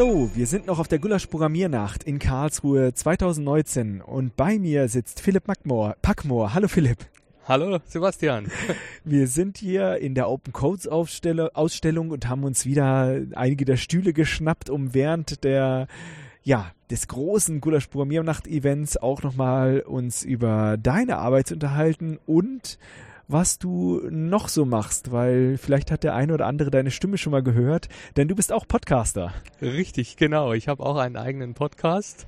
Hallo, wir sind noch auf der Gulasch Programmiernacht in Karlsruhe 2019 und bei mir sitzt Philipp Packmoor. Packmoor. Hallo Philipp. Hallo Sebastian. Wir sind hier in der Open Codes Ausstellung und haben uns wieder einige der Stühle geschnappt, um während der ja, des großen Gulasch Programmiernacht Events auch nochmal uns über deine Arbeit zu unterhalten und was du noch so machst, weil vielleicht hat der eine oder andere deine Stimme schon mal gehört, denn du bist auch Podcaster. Richtig, genau. Ich habe auch einen eigenen Podcast.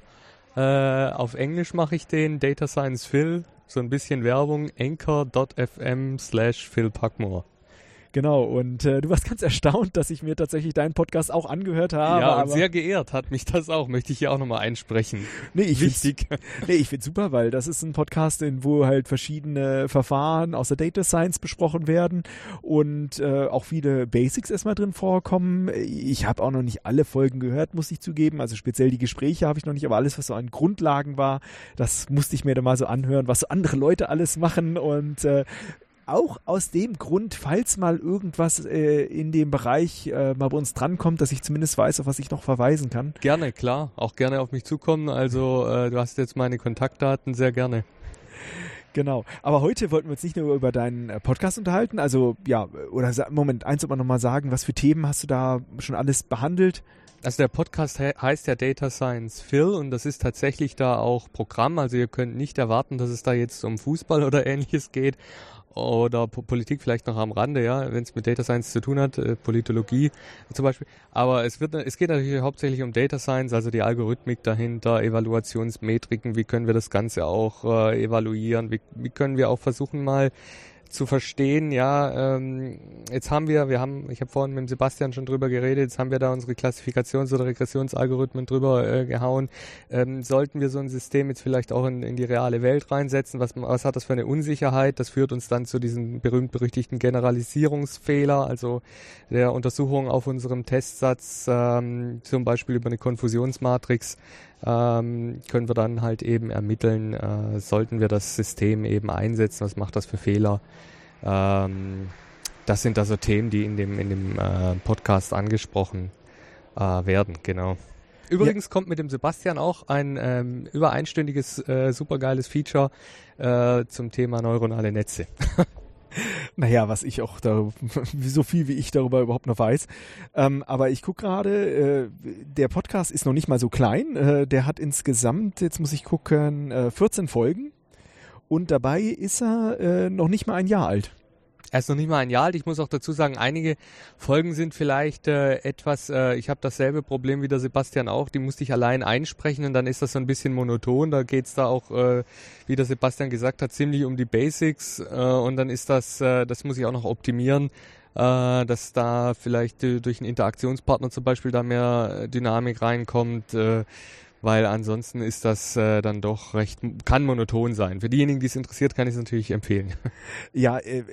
Äh, auf Englisch mache ich den Data Science Phil, so ein bisschen Werbung, anchor.fm slash Phil Packmore. Genau, und äh, du warst ganz erstaunt, dass ich mir tatsächlich deinen Podcast auch angehört habe. Ja, und sehr geehrt hat mich das auch, möchte ich hier auch nochmal einsprechen. Nee, ich Wichtig. Nee, ich finde super, weil das ist ein Podcast, in wo halt verschiedene Verfahren aus der Data Science besprochen werden und äh, auch viele Basics erstmal drin vorkommen. Ich habe auch noch nicht alle Folgen gehört, muss ich zugeben. Also speziell die Gespräche habe ich noch nicht, aber alles, was so an Grundlagen war, das musste ich mir dann mal so anhören, was so andere Leute alles machen und äh, auch aus dem Grund, falls mal irgendwas äh, in dem Bereich äh, mal bei uns drankommt, dass ich zumindest weiß, auf was ich noch verweisen kann. Gerne, klar. Auch gerne auf mich zukommen. Also äh, du hast jetzt meine Kontaktdaten, sehr gerne. Genau. Aber heute wollten wir uns nicht nur über deinen äh, Podcast unterhalten. Also ja, oder Moment, eins sollte man nochmal sagen, was für Themen hast du da schon alles behandelt? Also der Podcast he heißt ja Data Science Phil und das ist tatsächlich da auch Programm. Also ihr könnt nicht erwarten, dass es da jetzt um Fußball oder ähnliches geht oder po Politik vielleicht noch am Rande, ja, wenn es mit Data Science zu tun hat, äh, Politologie zum Beispiel. Aber es wird, es geht natürlich hauptsächlich um Data Science, also die Algorithmik dahinter, Evaluationsmetriken, wie können wir das Ganze auch äh, evaluieren, wie, wie können wir auch versuchen mal zu verstehen, ja, ähm, jetzt haben wir, wir haben, ich habe vorhin mit Sebastian schon drüber geredet, jetzt haben wir da unsere Klassifikations- oder Regressionsalgorithmen drüber äh, gehauen. Ähm, sollten wir so ein System jetzt vielleicht auch in, in die reale Welt reinsetzen? Was, was hat das für eine Unsicherheit? Das führt uns dann zu diesem berühmt-berüchtigten Generalisierungsfehler, also der Untersuchung auf unserem Testsatz, ähm, zum Beispiel über eine Konfusionsmatrix ähm, können wir dann halt eben ermitteln, äh, sollten wir das System eben einsetzen, was macht das für Fehler. Ähm, das sind also Themen, die in dem, in dem äh, Podcast angesprochen äh, werden, genau. Übrigens ja. kommt mit dem Sebastian auch ein ähm, über einstündiges, äh, supergeiles Feature äh, zum Thema neuronale Netze. naja, was ich auch darüber, so viel wie ich darüber überhaupt noch weiß. Ähm, aber ich gucke gerade, äh, der Podcast ist noch nicht mal so klein. Äh, der hat insgesamt, jetzt muss ich gucken, äh, 14 Folgen. Und dabei ist er äh, noch nicht mal ein Jahr alt. Er ist noch nicht mal ein Jahr alt. Ich muss auch dazu sagen, einige Folgen sind vielleicht äh, etwas, äh, ich habe dasselbe Problem wie der Sebastian auch, die musste ich allein einsprechen und dann ist das so ein bisschen monoton. Da geht's da auch, äh, wie der Sebastian gesagt hat, ziemlich um die Basics äh, und dann ist das, äh, das muss ich auch noch optimieren. Äh, dass da vielleicht äh, durch einen Interaktionspartner zum Beispiel da mehr Dynamik reinkommt, äh, weil ansonsten ist das äh, dann doch recht, kann monoton sein. Für diejenigen, die es interessiert, kann ich es natürlich empfehlen. Ja, äh,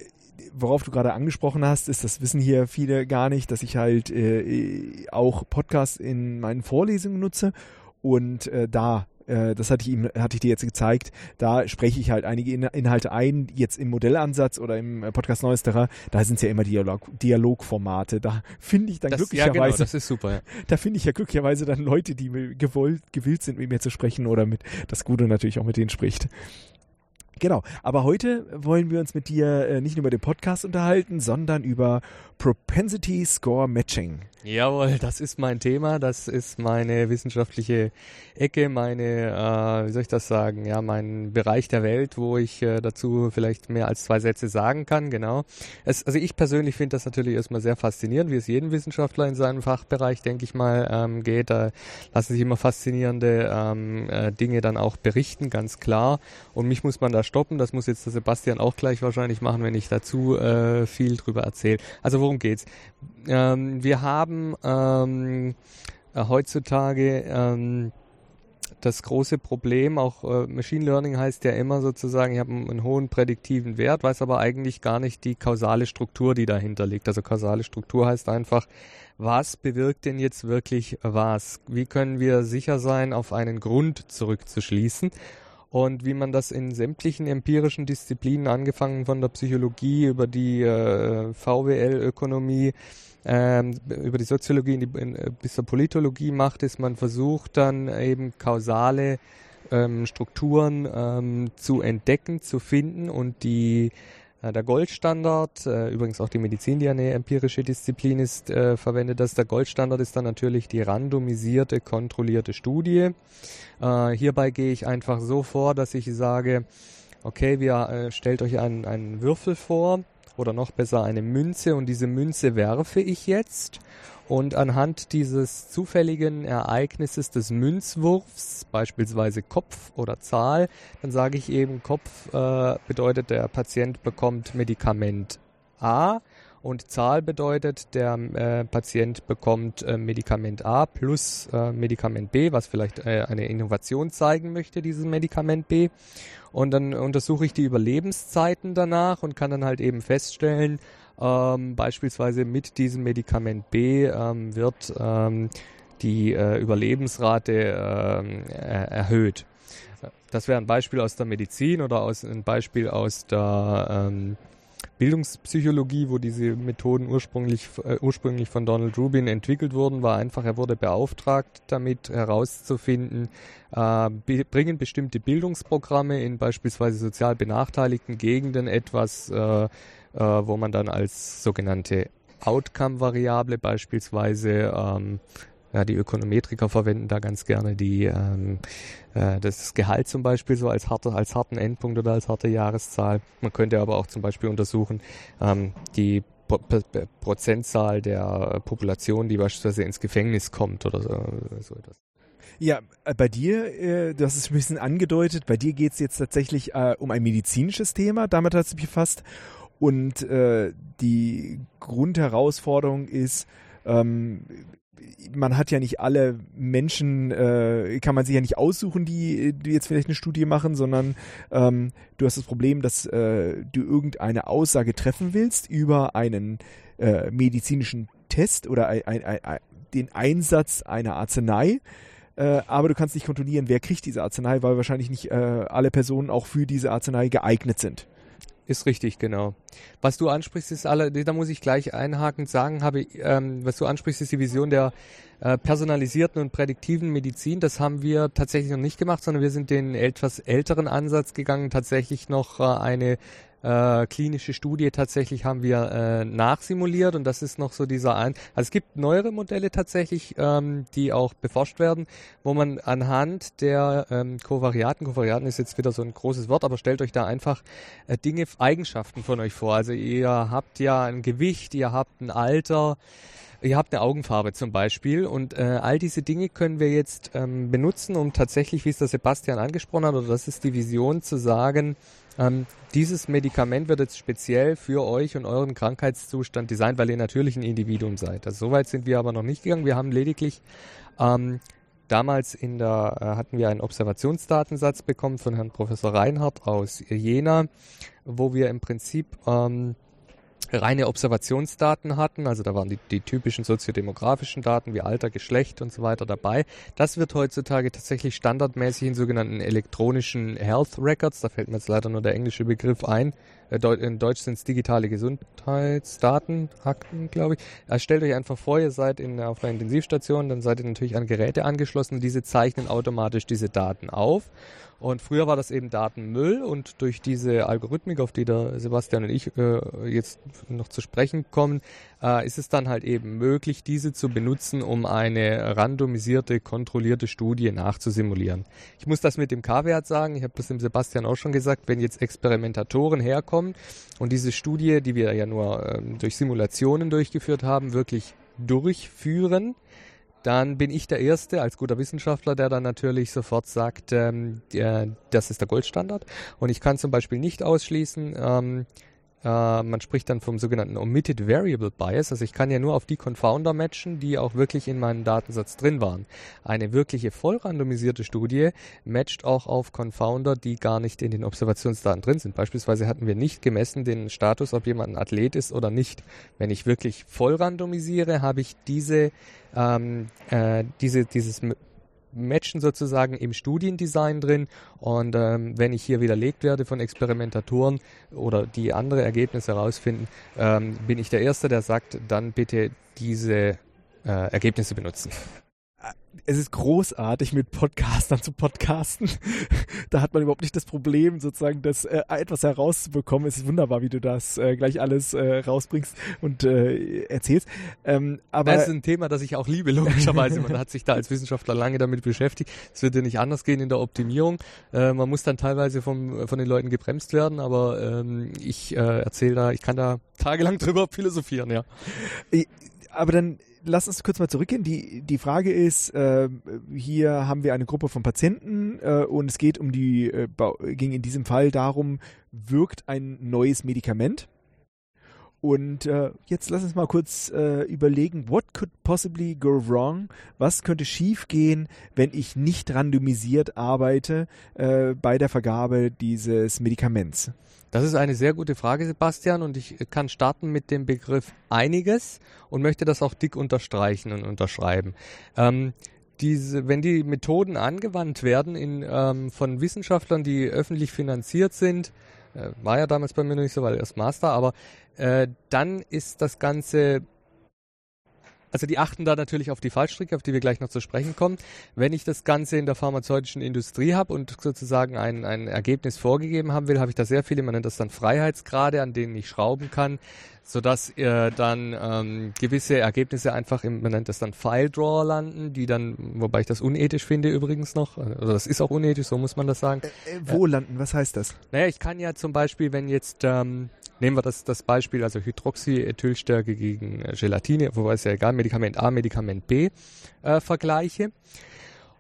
worauf du gerade angesprochen hast, ist, das wissen hier viele gar nicht, dass ich halt äh, auch Podcasts in meinen Vorlesungen nutze und äh, da äh, das hatte ich ihm, hatte ich dir jetzt gezeigt, da spreche ich halt einige In Inhalte ein, jetzt im Modellansatz oder im äh, Podcast Neuesterer, da sind es ja immer Dialog Dialogformate, da finde ich dann das, glücklicherweise, ja genau, das ist super, ja. da finde ich ja glücklicherweise dann Leute, die gewollt, gewillt sind, mit mir zu sprechen oder mit, das Gute natürlich auch mit denen spricht. Genau, aber heute wollen wir uns mit dir äh, nicht nur über den Podcast unterhalten, sondern über Propensity Score Matching. Jawohl, das ist mein Thema, das ist meine wissenschaftliche Ecke, meine, äh, wie soll ich das sagen, ja, mein Bereich der Welt, wo ich äh, dazu vielleicht mehr als zwei Sätze sagen kann, genau. Es, also ich persönlich finde das natürlich erstmal sehr faszinierend, wie es jedem Wissenschaftler in seinem Fachbereich, denke ich mal, ähm, geht. Da lassen sich immer faszinierende ähm, äh, Dinge dann auch berichten, ganz klar. Und mich muss man da stoppen, das muss jetzt der Sebastian auch gleich wahrscheinlich machen, wenn ich dazu äh, viel drüber erzähle. Also worum geht's? Ähm, wir haben ähm, äh, heutzutage ähm, das große Problem, auch äh, Machine Learning heißt ja immer sozusagen, ich habe einen, einen, hohen prädiktiven Wert, weiß aber eigentlich gar nicht die kausale Struktur, die dahinter liegt. Also kausale Struktur heißt einfach, was bewirkt denn jetzt wirklich was? Wie können wir sicher sein, auf einen Grund zurückzuschließen? Und wie man das in sämtlichen empirischen Disziplinen, angefangen von der Psychologie über die äh, VWL-Ökonomie, ähm, über die Soziologie in die, in, äh, bis zur Politologie macht, ist man versucht dann eben kausale ähm, Strukturen ähm, zu entdecken, zu finden und die der Goldstandard, äh, übrigens auch die Medizin, die eine empirische Disziplin ist, äh, verwendet das. Der Goldstandard ist dann natürlich die randomisierte, kontrollierte Studie. Äh, hierbei gehe ich einfach so vor, dass ich sage, okay, wir äh, stellt euch einen, einen Würfel vor, oder noch besser eine Münze und diese Münze werfe ich jetzt und anhand dieses zufälligen Ereignisses des Münzwurfs, beispielsweise Kopf oder Zahl, dann sage ich eben, Kopf äh, bedeutet, der Patient bekommt Medikament A und Zahl bedeutet, der äh, Patient bekommt äh, Medikament A plus äh, Medikament B, was vielleicht äh, eine Innovation zeigen möchte, dieses Medikament B. Und dann untersuche ich die Überlebenszeiten danach und kann dann halt eben feststellen, ähm, beispielsweise mit diesem Medikament B ähm, wird ähm, die äh, Überlebensrate er erhöht. Das wäre ein Beispiel aus der Medizin oder aus, ein Beispiel aus der ähm, Bildungspsychologie, wo diese Methoden ursprünglich, äh, ursprünglich von Donald Rubin entwickelt wurden, war einfach, er wurde beauftragt, damit herauszufinden, äh, be bringen bestimmte Bildungsprogramme in beispielsweise sozial benachteiligten Gegenden etwas, äh, wo man dann als sogenannte Outcome-Variable beispielsweise ähm, ja, die Ökonometriker verwenden da ganz gerne die ähm, äh, das Gehalt zum Beispiel so als harte, als harten Endpunkt oder als harte Jahreszahl. Man könnte aber auch zum Beispiel untersuchen ähm, die Pro Prozentzahl der Population, die beispielsweise ins Gefängnis kommt oder so, so etwas. Ja, äh, bei dir, äh, du hast es ein bisschen angedeutet, bei dir geht es jetzt tatsächlich äh, um ein medizinisches Thema, damit hat es sich befasst. Und äh, die Grundherausforderung ist, ähm, man hat ja nicht alle Menschen, äh, kann man sich ja nicht aussuchen, die, die jetzt vielleicht eine Studie machen, sondern ähm, du hast das Problem, dass äh, du irgendeine Aussage treffen willst über einen äh, medizinischen Test oder ein, ein, ein, den Einsatz einer Arznei. Äh, aber du kannst nicht kontrollieren, wer kriegt diese Arznei, weil wahrscheinlich nicht äh, alle Personen auch für diese Arznei geeignet sind. Ist richtig, genau. Was du ansprichst, ist alle, da muss ich gleich einhakend sagen, habe, ähm, was du ansprichst, ist die Vision der äh, personalisierten und prädiktiven Medizin. Das haben wir tatsächlich noch nicht gemacht, sondern wir sind den etwas älteren Ansatz gegangen, tatsächlich noch äh, eine äh, klinische Studie tatsächlich haben wir äh, nachsimuliert und das ist noch so dieser ein. Also es gibt neuere Modelle tatsächlich, ähm, die auch beforscht werden, wo man anhand der ähm, Kovariaten, Kovariaten ist jetzt wieder so ein großes Wort, aber stellt euch da einfach äh, Dinge, Eigenschaften von euch vor. Also ihr habt ja ein Gewicht, ihr habt ein Alter, ihr habt eine Augenfarbe zum Beispiel und äh, all diese Dinge können wir jetzt ähm, benutzen, um tatsächlich, wie es der Sebastian angesprochen hat, oder das ist die Vision zu sagen, ähm, dieses Medikament wird jetzt speziell für euch und euren Krankheitszustand designt, weil ihr natürlich ein Individuum seid. Also soweit sind wir aber noch nicht gegangen. Wir haben lediglich ähm, damals in der äh, hatten wir einen Observationsdatensatz bekommen von Herrn Professor Reinhardt aus Jena, wo wir im Prinzip ähm, reine Observationsdaten hatten, also da waren die, die typischen soziodemografischen Daten wie Alter, Geschlecht und so weiter dabei. Das wird heutzutage tatsächlich standardmäßig in sogenannten elektronischen Health Records, da fällt mir jetzt leider nur der englische Begriff ein, in Deutsch sind es digitale Gesundheitsdaten, Akten, glaube ich. Also stellt euch einfach vor, ihr seid in, auf einer Intensivstation, dann seid ihr natürlich an Geräte angeschlossen, diese zeichnen automatisch diese Daten auf und früher war das eben Datenmüll und durch diese Algorithmik, auf die der Sebastian und ich äh, jetzt noch zu sprechen kommen, äh, ist es dann halt eben möglich, diese zu benutzen, um eine randomisierte, kontrollierte Studie nachzusimulieren. Ich muss das mit dem K-Wert sagen, ich habe das dem Sebastian auch schon gesagt, wenn jetzt Experimentatoren herkommen und diese Studie, die wir ja nur äh, durch Simulationen durchgeführt haben, wirklich durchführen, dann bin ich der Erste als guter Wissenschaftler, der dann natürlich sofort sagt, ähm, der, das ist der Goldstandard. Und ich kann zum Beispiel nicht ausschließen, ähm, äh, man spricht dann vom sogenannten Omitted Variable Bias. Also ich kann ja nur auf die Confounder matchen, die auch wirklich in meinem Datensatz drin waren. Eine wirkliche voll randomisierte Studie matcht auch auf Confounder, die gar nicht in den Observationsdaten drin sind. Beispielsweise hatten wir nicht gemessen den Status, ob jemand ein Athlet ist oder nicht. Wenn ich wirklich voll randomisiere, habe ich diese, ähm, äh, diese, dieses Matchen sozusagen im Studiendesign drin. Und ähm, wenn ich hier widerlegt werde von Experimentatoren oder die andere Ergebnisse herausfinden, ähm, bin ich der Erste, der sagt, dann bitte diese äh, Ergebnisse benutzen es ist großartig, mit Podcastern zu podcasten. da hat man überhaupt nicht das Problem, sozusagen das äh, etwas herauszubekommen. Es ist wunderbar, wie du das äh, gleich alles äh, rausbringst und äh, erzählst. Ähm, aber das ist ein Thema, das ich auch liebe, logischerweise. Man hat sich da als Wissenschaftler lange damit beschäftigt. Es wird ja nicht anders gehen in der Optimierung. Äh, man muss dann teilweise vom, von den Leuten gebremst werden, aber ähm, ich äh, erzähle da, ich kann da tagelang drüber philosophieren, ja. Aber dann lass uns kurz mal zurückgehen. Die, die Frage ist, äh, hier haben wir eine Gruppe von Patienten äh, und es geht um die, äh, ging in diesem Fall darum, wirkt ein neues Medikament? Und äh, jetzt lass uns mal kurz äh, überlegen, what could possibly go wrong? Was könnte schiefgehen, wenn ich nicht randomisiert arbeite äh, bei der Vergabe dieses Medikaments? Das ist eine sehr gute Frage, Sebastian, und ich kann starten mit dem Begriff einiges und möchte das auch dick unterstreichen und unterschreiben. Ähm, diese, wenn die Methoden angewandt werden in, ähm, von Wissenschaftlern, die öffentlich finanziert sind, äh, war ja damals bei mir noch nicht so, weil erst Master, aber äh, dann ist das Ganze also die achten da natürlich auf die Fallstricke, auf die wir gleich noch zu sprechen kommen. Wenn ich das Ganze in der pharmazeutischen Industrie habe und sozusagen ein, ein Ergebnis vorgegeben haben will, habe ich da sehr viele, man nennt das dann Freiheitsgrade, an denen ich schrauben kann, sodass äh, dann ähm, gewisse Ergebnisse einfach im, man nennt das dann File Drawer landen, die dann, wobei ich das unethisch finde übrigens noch, also das ist auch unethisch, so muss man das sagen. Äh, äh, wo landen, was heißt das? Naja, ich kann ja zum Beispiel, wenn jetzt ähm, Nehmen wir das, das Beispiel, also Hydroxyethylstärke gegen äh, Gelatine, wobei es ja egal, Medikament A, Medikament B äh, vergleiche.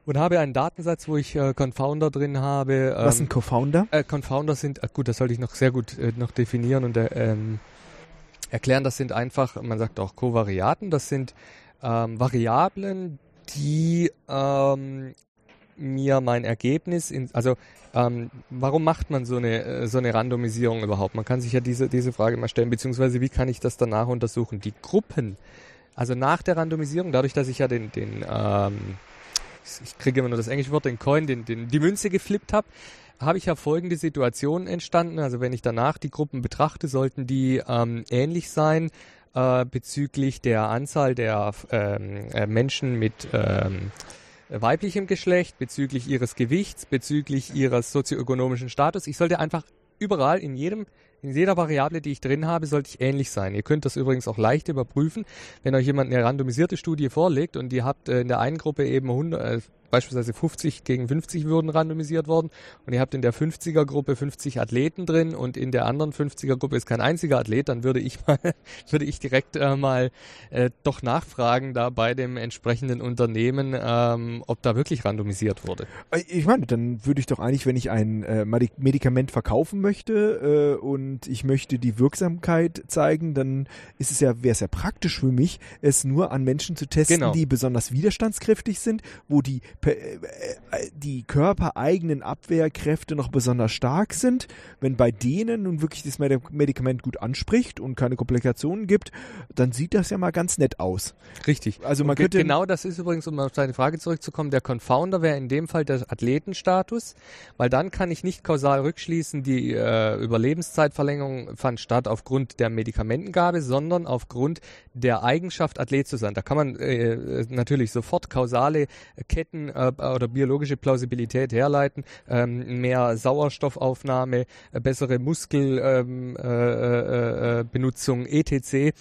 Und habe einen Datensatz, wo ich äh, Confounder drin habe. Ähm, Was sind Confounder? Äh, Confounder sind, äh, gut, das sollte ich noch sehr gut äh, noch definieren und äh, ähm, erklären. Das sind einfach, man sagt auch Kovariaten, das sind ähm, Variablen, die ähm, mir mein Ergebnis, in, also ähm, warum macht man so eine, äh, so eine Randomisierung überhaupt? Man kann sich ja diese, diese Frage mal stellen, beziehungsweise wie kann ich das danach untersuchen? Die Gruppen, also nach der Randomisierung, dadurch, dass ich ja den, den ähm, ich kriege immer nur das englische Wort, den Coin, den, den, die Münze geflippt habe, habe ich ja folgende Situationen entstanden. Also wenn ich danach die Gruppen betrachte, sollten die ähm, ähnlich sein äh, bezüglich der Anzahl der ähm, äh, Menschen mit ähm, weiblichem Geschlecht, bezüglich ihres Gewichts, bezüglich ihres sozioökonomischen Status. Ich sollte einfach überall in jedem in jeder Variable, die ich drin habe, sollte ich ähnlich sein. Ihr könnt das übrigens auch leicht überprüfen, wenn euch jemand eine randomisierte Studie vorlegt und ihr habt äh, in der einen Gruppe eben 100, äh, beispielsweise 50 gegen 50 würden randomisiert worden und ihr habt in der 50er Gruppe 50 Athleten drin und in der anderen 50er Gruppe ist kein einziger Athlet, dann würde ich mal, würde ich direkt äh, mal äh, doch nachfragen da bei dem entsprechenden Unternehmen, ähm, ob da wirklich randomisiert wurde. Äh, ich meine, dann würde ich doch eigentlich, wenn ich ein äh, Medikament verkaufen möchte äh, und ich möchte die Wirksamkeit zeigen, dann ist es ja, wäre es ja praktisch für mich, es nur an Menschen zu testen, genau. die besonders widerstandskräftig sind, wo die, die körpereigenen Abwehrkräfte noch besonders stark sind. Wenn bei denen nun wirklich das Medikament gut anspricht und keine Komplikationen gibt, dann sieht das ja mal ganz nett aus. Richtig. Also man könnte genau das ist übrigens, um auf deine Frage zurückzukommen, der Confounder wäre in dem Fall der Athletenstatus, weil dann kann ich nicht kausal rückschließen, die äh, Überlebenszeit Verlängerung fand statt aufgrund der Medikamentengabe, sondern aufgrund der Eigenschaft, Athlet zu sein. Da kann man äh, natürlich sofort kausale Ketten äh, oder biologische Plausibilität herleiten. Ähm, mehr Sauerstoffaufnahme, äh, bessere Muskelbenutzung, ähm, äh, äh, äh etc. Äh,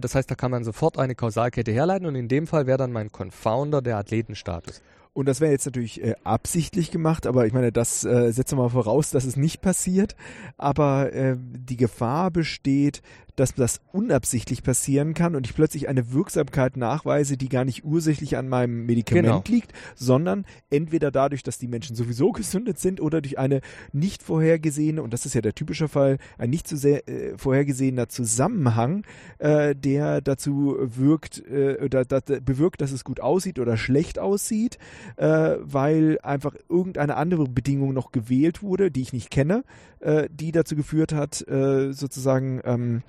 das heißt, da kann man sofort eine Kausalkette herleiten und in dem Fall wäre dann mein Confounder der Athletenstatus. Und das wäre jetzt natürlich äh, absichtlich gemacht, aber ich meine, das äh, setzen wir mal voraus, dass es nicht passiert. Aber äh, die Gefahr besteht, dass das unabsichtlich passieren kann und ich plötzlich eine Wirksamkeit nachweise, die gar nicht ursächlich an meinem Medikament Genau. liegt, sondern entweder dadurch, dass die Menschen sowieso gesündet sind oder durch eine nicht vorhergesehene, und das ist ja der typische Fall, ein nicht so sehr äh, vorhergesehener Zusammenhang, äh, der dazu wirkt, äh, oder, da, bewirkt, dass es gut aussieht oder schlecht aussieht, äh, weil einfach irgendeine andere Bedingung noch gewählt wurde, die ich nicht kenne, äh, die dazu geführt hat, äh, sozusagen ähm,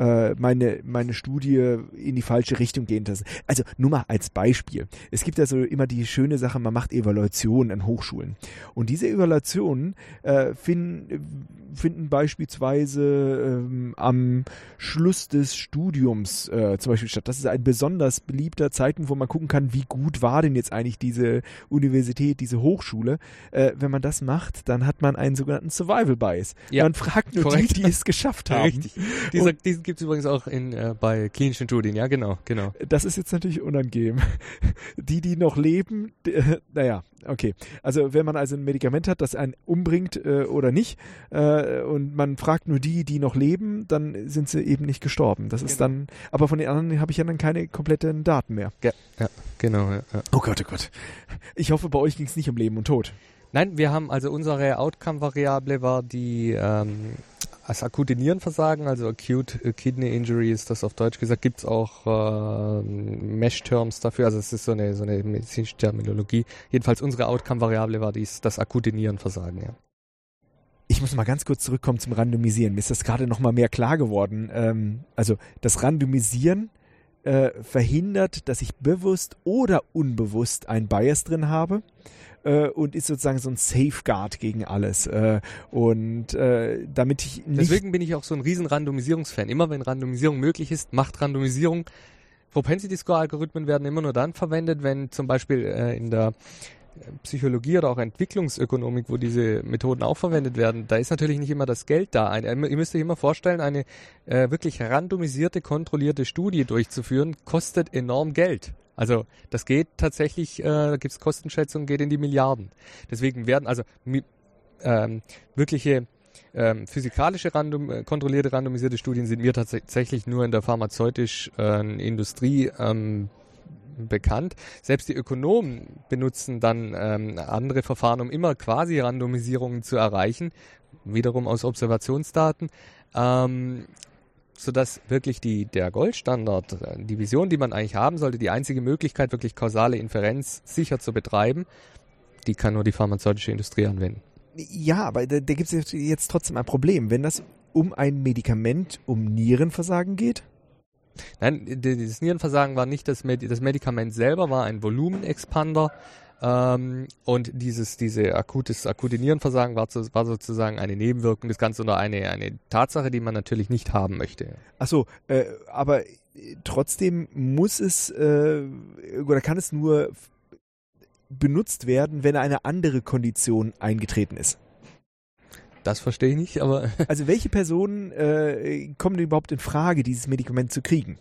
äh, meine, meine Studie in die falsche Richtung gehen lassen. Also nur mal als Beispiel. Es gibt ja so immer die schöne Sache, man macht Evaluationen an Hochschulen. Und diese Evaluationen äh, finden, finden beispielsweise ähm, am Schluss des Studiums äh, zum Beispiel statt. Das ist ein besonders beliebter Zeitpunkt, wo man gucken kann, wie gut war denn jetzt eigentlich diese Universität, diese Hochschule. Äh, wenn man das macht, dann hat man einen sogenannten Survival Bias. Ja, man fragt nur korrekt. die, die es geschafft haben. Richtig. Dieser, diesen gibt es übrigens auch in, äh, bei klinischen Studien, ja, genau, genau. Das ist jetzt natürlich unangenehm. Die, die noch leben, die, äh, naja, okay. Also wenn man also ein Medikament hat, das einen umbringt äh, oder nicht, äh, und man fragt nur die, die noch leben, dann sind sie eben nicht gestorben. Das ist Genau. dann, aber von den anderen habe ich ja dann keine kompletten Daten mehr. Ja, ja genau. Ja, ja. Oh Gott, oh Gott. Ich hoffe, bei euch ging es nicht um Leben und Tod. Nein, wir haben also unsere Outcome-Variable war die ähm, das akute Nierenversagen, also Acute äh, Kidney Injury ist das auf Deutsch gesagt, gibt es auch äh, Mesh-Terms dafür, also es ist so eine, so eine medizinische Terminologie. Jedenfalls unsere Outcome-Variable war dies, das akute Nierenversagen, ja. Ich muss mal ganz kurz zurückkommen zum Randomisieren. Mir ist das gerade noch mal mehr klar geworden. Ähm, also das Randomisieren äh, verhindert, dass ich bewusst oder unbewusst einen Bias drin habe äh, und ist sozusagen so ein Safeguard gegen alles. Äh, und äh, damit ich nicht Deswegen bin ich auch so ein riesen Randomisierungsfan. Immer wenn Randomisierung möglich ist, macht Randomisierung. Propensity Score Algorithmen werden immer nur dann verwendet, wenn zum Beispiel äh, in der Psychologie oder auch Entwicklungsökonomik, wo diese Methoden auch verwendet werden, da ist natürlich nicht immer das Geld da. Ein, äh, ihr müsst euch immer vorstellen, eine äh, wirklich randomisierte, kontrollierte Studie durchzuführen, kostet enorm Geld. Also das geht tatsächlich, äh, da gibt es Kostenschätzungen, geht in die Milliarden. Deswegen werden also ähm, wirkliche ähm, physikalische random, äh, kontrollierte randomisierte Studien sind mir tats tatsächlich nur in der pharmazeutischen äh, Industrie ähm, bekannt. Selbst die Ökonomen benutzen dann ähm, andere Verfahren, um immer quasi Randomisierungen zu erreichen, wiederum aus Observationsdaten. Ähm, sodass wirklich die, der Goldstandard, äh, die Vision, die man eigentlich haben sollte, die einzige Möglichkeit, wirklich kausale Inferenz sicher zu betreiben, die kann nur die pharmazeutische Industrie anwenden. Ja, aber da, da gibt es jetzt trotzdem ein Problem. Wenn das um ein Medikament, um Nierenversagen geht, Nein, d- dieses Nierenversagen war nicht das, Medi das Medikament selber, war ein Volumenexpander. Ähm, und dieses, diese akutes, akute Nierenversagen war, zu, war sozusagen eine Nebenwirkung des Ganzen oder eine, eine Tatsache, die man natürlich nicht haben möchte. Achso, äh, aber trotzdem muss es äh, oder kann es nur benutzt werden, wenn eine andere Kondition eingetreten ist. Das verstehe ich nicht, aber Also welche Personen äh, kommen denn überhaupt in Frage, dieses Medikament zu kriegen?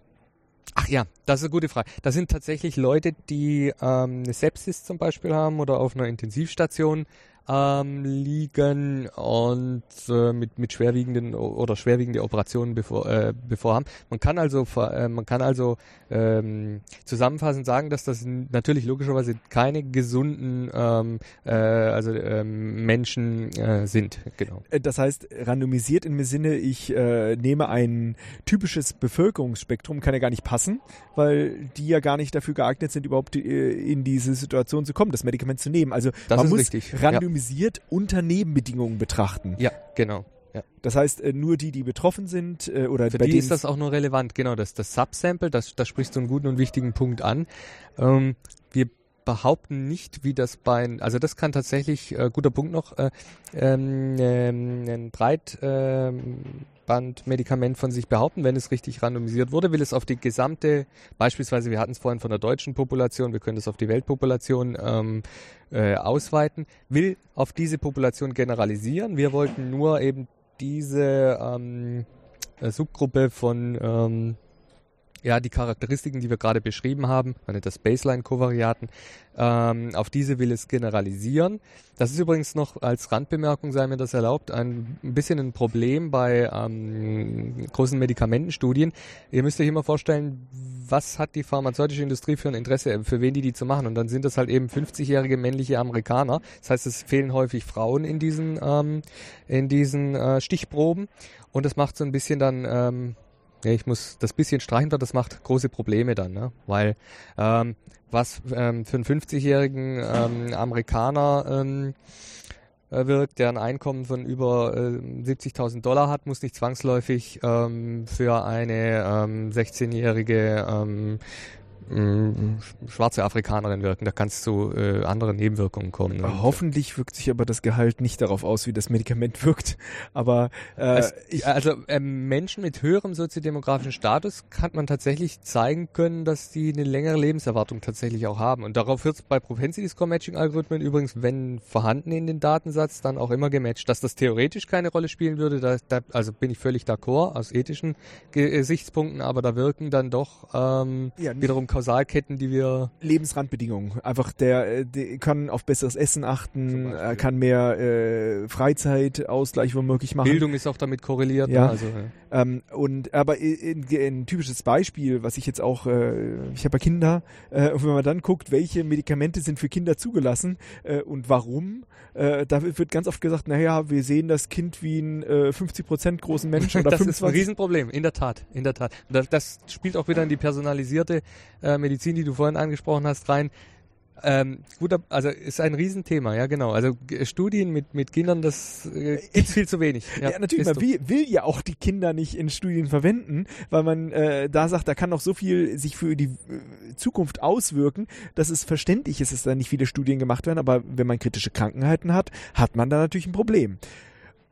Ach ja, das ist eine gute Frage. Das sind tatsächlich Leute, die ähm, eine Sepsis zum Beispiel haben oder auf einer Intensivstation ähm, liegen und äh, mit, mit schwerwiegenden oder schwerwiegende Operationen bevor, äh, bevor haben. Man kann also, äh, man kann also ähm, zusammenfassend sagen, dass das natürlich logischerweise keine gesunden ähm, äh, also ähm, Menschen äh, sind. Genau. Äh, Das heißt, randomisiert im Sinne, ich äh, nehme ein typisches Bevölkerungsspektrum, kann ja gar nicht passen, weil die ja gar nicht dafür geeignet sind, überhaupt äh, in diese Situation zu kommen, das Medikament zu nehmen. Also Das man muss richtig, ja. Randomisiert unter Nebenbedingungen betrachten. Ja, genau. Ja. Das heißt, äh, nur die, die betroffen sind äh, oder Für bei die ist das auch nur relevant, genau, das, das Subsample, das, da sprichst du einen guten und wichtigen Punkt an. Ähm, wir behaupten nicht, wie das bei, also das kann tatsächlich, äh, guter Punkt noch, äh, ähm, ähm, ein Breitbandmedikament von sich behaupten, wenn es richtig randomisiert wurde, will es auf die gesamte, beispielsweise, wir hatten es vorhin von der deutschen Population, wir können es auf die Weltpopulation ähm, äh, ausweiten, will auf diese Population generalisieren. Wir wollten nur eben diese ähm, äh, Subgruppe von ähm, ja, die Charakteristiken, die wir gerade beschrieben haben, meine das Baseline-Kovariaten, ähm, auf diese will es generalisieren. Das ist übrigens noch als Randbemerkung, sei mir das erlaubt, ein, bisschen ein Problem bei ähm, großen Medikamentenstudien. Ihr müsst euch immer vorstellen, was hat die pharmazeutische Industrie für ein Interesse, für wen die die zu machen? Und dann sind das halt eben 50-jährige männliche Amerikaner. Das heißt, es fehlen häufig Frauen in diesen, ähm, in diesen äh, Stichproben. Und das macht so ein bisschen dann ähm, ja, ich muss das bisschen streichen, das macht große Probleme dann, ne? weil ähm, was ähm, für einen 50-jährigen ähm, Amerikaner ähm, äh, wirkt, der ein Einkommen von über äh, 70.000 Dollar hat, muss nicht zwangsläufig ähm, für eine ähm, 16-jährige ähm, schwarze Afrikanerin wirken. Da kann es zu äh, anderen Nebenwirkungen kommen. Und Hoffentlich wirkt sich aber das Gehalt nicht darauf aus, wie das Medikament wirkt. Aber äh, es, also äh, Menschen mit höherem soziodemografischen Status kann man tatsächlich zeigen können, dass die eine längere Lebenserwartung tatsächlich auch haben. Und darauf wird es bei Propensity Score Matching Algorithmen übrigens, wenn vorhanden in den Datensatz, dann auch immer gematcht. Dass das theoretisch keine Rolle spielen würde, da, da also bin ich völlig d'accord aus ethischen Gesichtspunkten, aber da wirken dann doch ähm, ja, wiederum Kausalketten, die wir. Lebensrandbedingungen. Einfach der, äh, der kann auf besseres Essen achten, kann mehr äh, Freizeitausgleich womöglich machen. Bildung ist auch damit korreliert. Ja. Ne? Also, ja. Ähm, und aber in, in, ein typisches Beispiel, was ich jetzt auch, äh, ich habe ja Kinder, äh, und wenn man dann guckt, welche Medikamente sind für Kinder zugelassen äh, und warum, äh, da wird ganz oft gesagt, naja, wir sehen das Kind wie ein äh, 50 Prozent großen Menschen oder das 25. ist ein Riesenproblem, in der Tat, in der Tat. Das, das spielt auch wieder in die personalisierte äh, Medizin, die du vorhin angesprochen hast, rein. Ähm, gut, also ist ein Riesenthema, ja genau. Also Studien mit, mit Kindern, das äh, gibt's viel zu wenig. Ja, ja natürlich, man will, will, ja auch die Kinder nicht in Studien verwenden, weil man äh, da sagt, da kann noch so viel sich für die äh, Zukunft auswirken, dass es verständlich ist, dass da nicht viele Studien gemacht werden, aber wenn man kritische Krankheiten hat, hat man da natürlich ein Problem.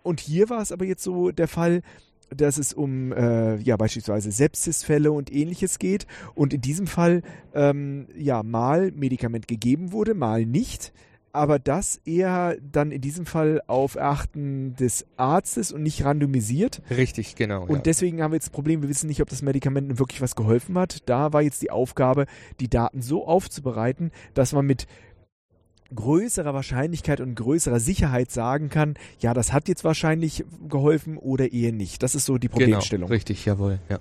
Und hier war es aber jetzt so der Fall, dass es um äh, ja beispielsweise Sepsisfälle und ähnliches geht und in diesem Fall ähm, ja mal Medikament gegeben wurde, mal nicht, aber das eher dann in diesem Fall auf Erachten des Arztes und nicht randomisiert. Richtig, genau. Und ja. deswegen haben wir jetzt das Problem, wir wissen nicht, ob das Medikament wirklich was geholfen hat. Da war jetzt die Aufgabe, die Daten so aufzubereiten, dass man mit größerer Wahrscheinlichkeit und größerer Sicherheit sagen kann, ja, das hat jetzt wahrscheinlich geholfen oder eher nicht. Das ist so die genau, Problemstellung. Genau, richtig, jawohl, ja.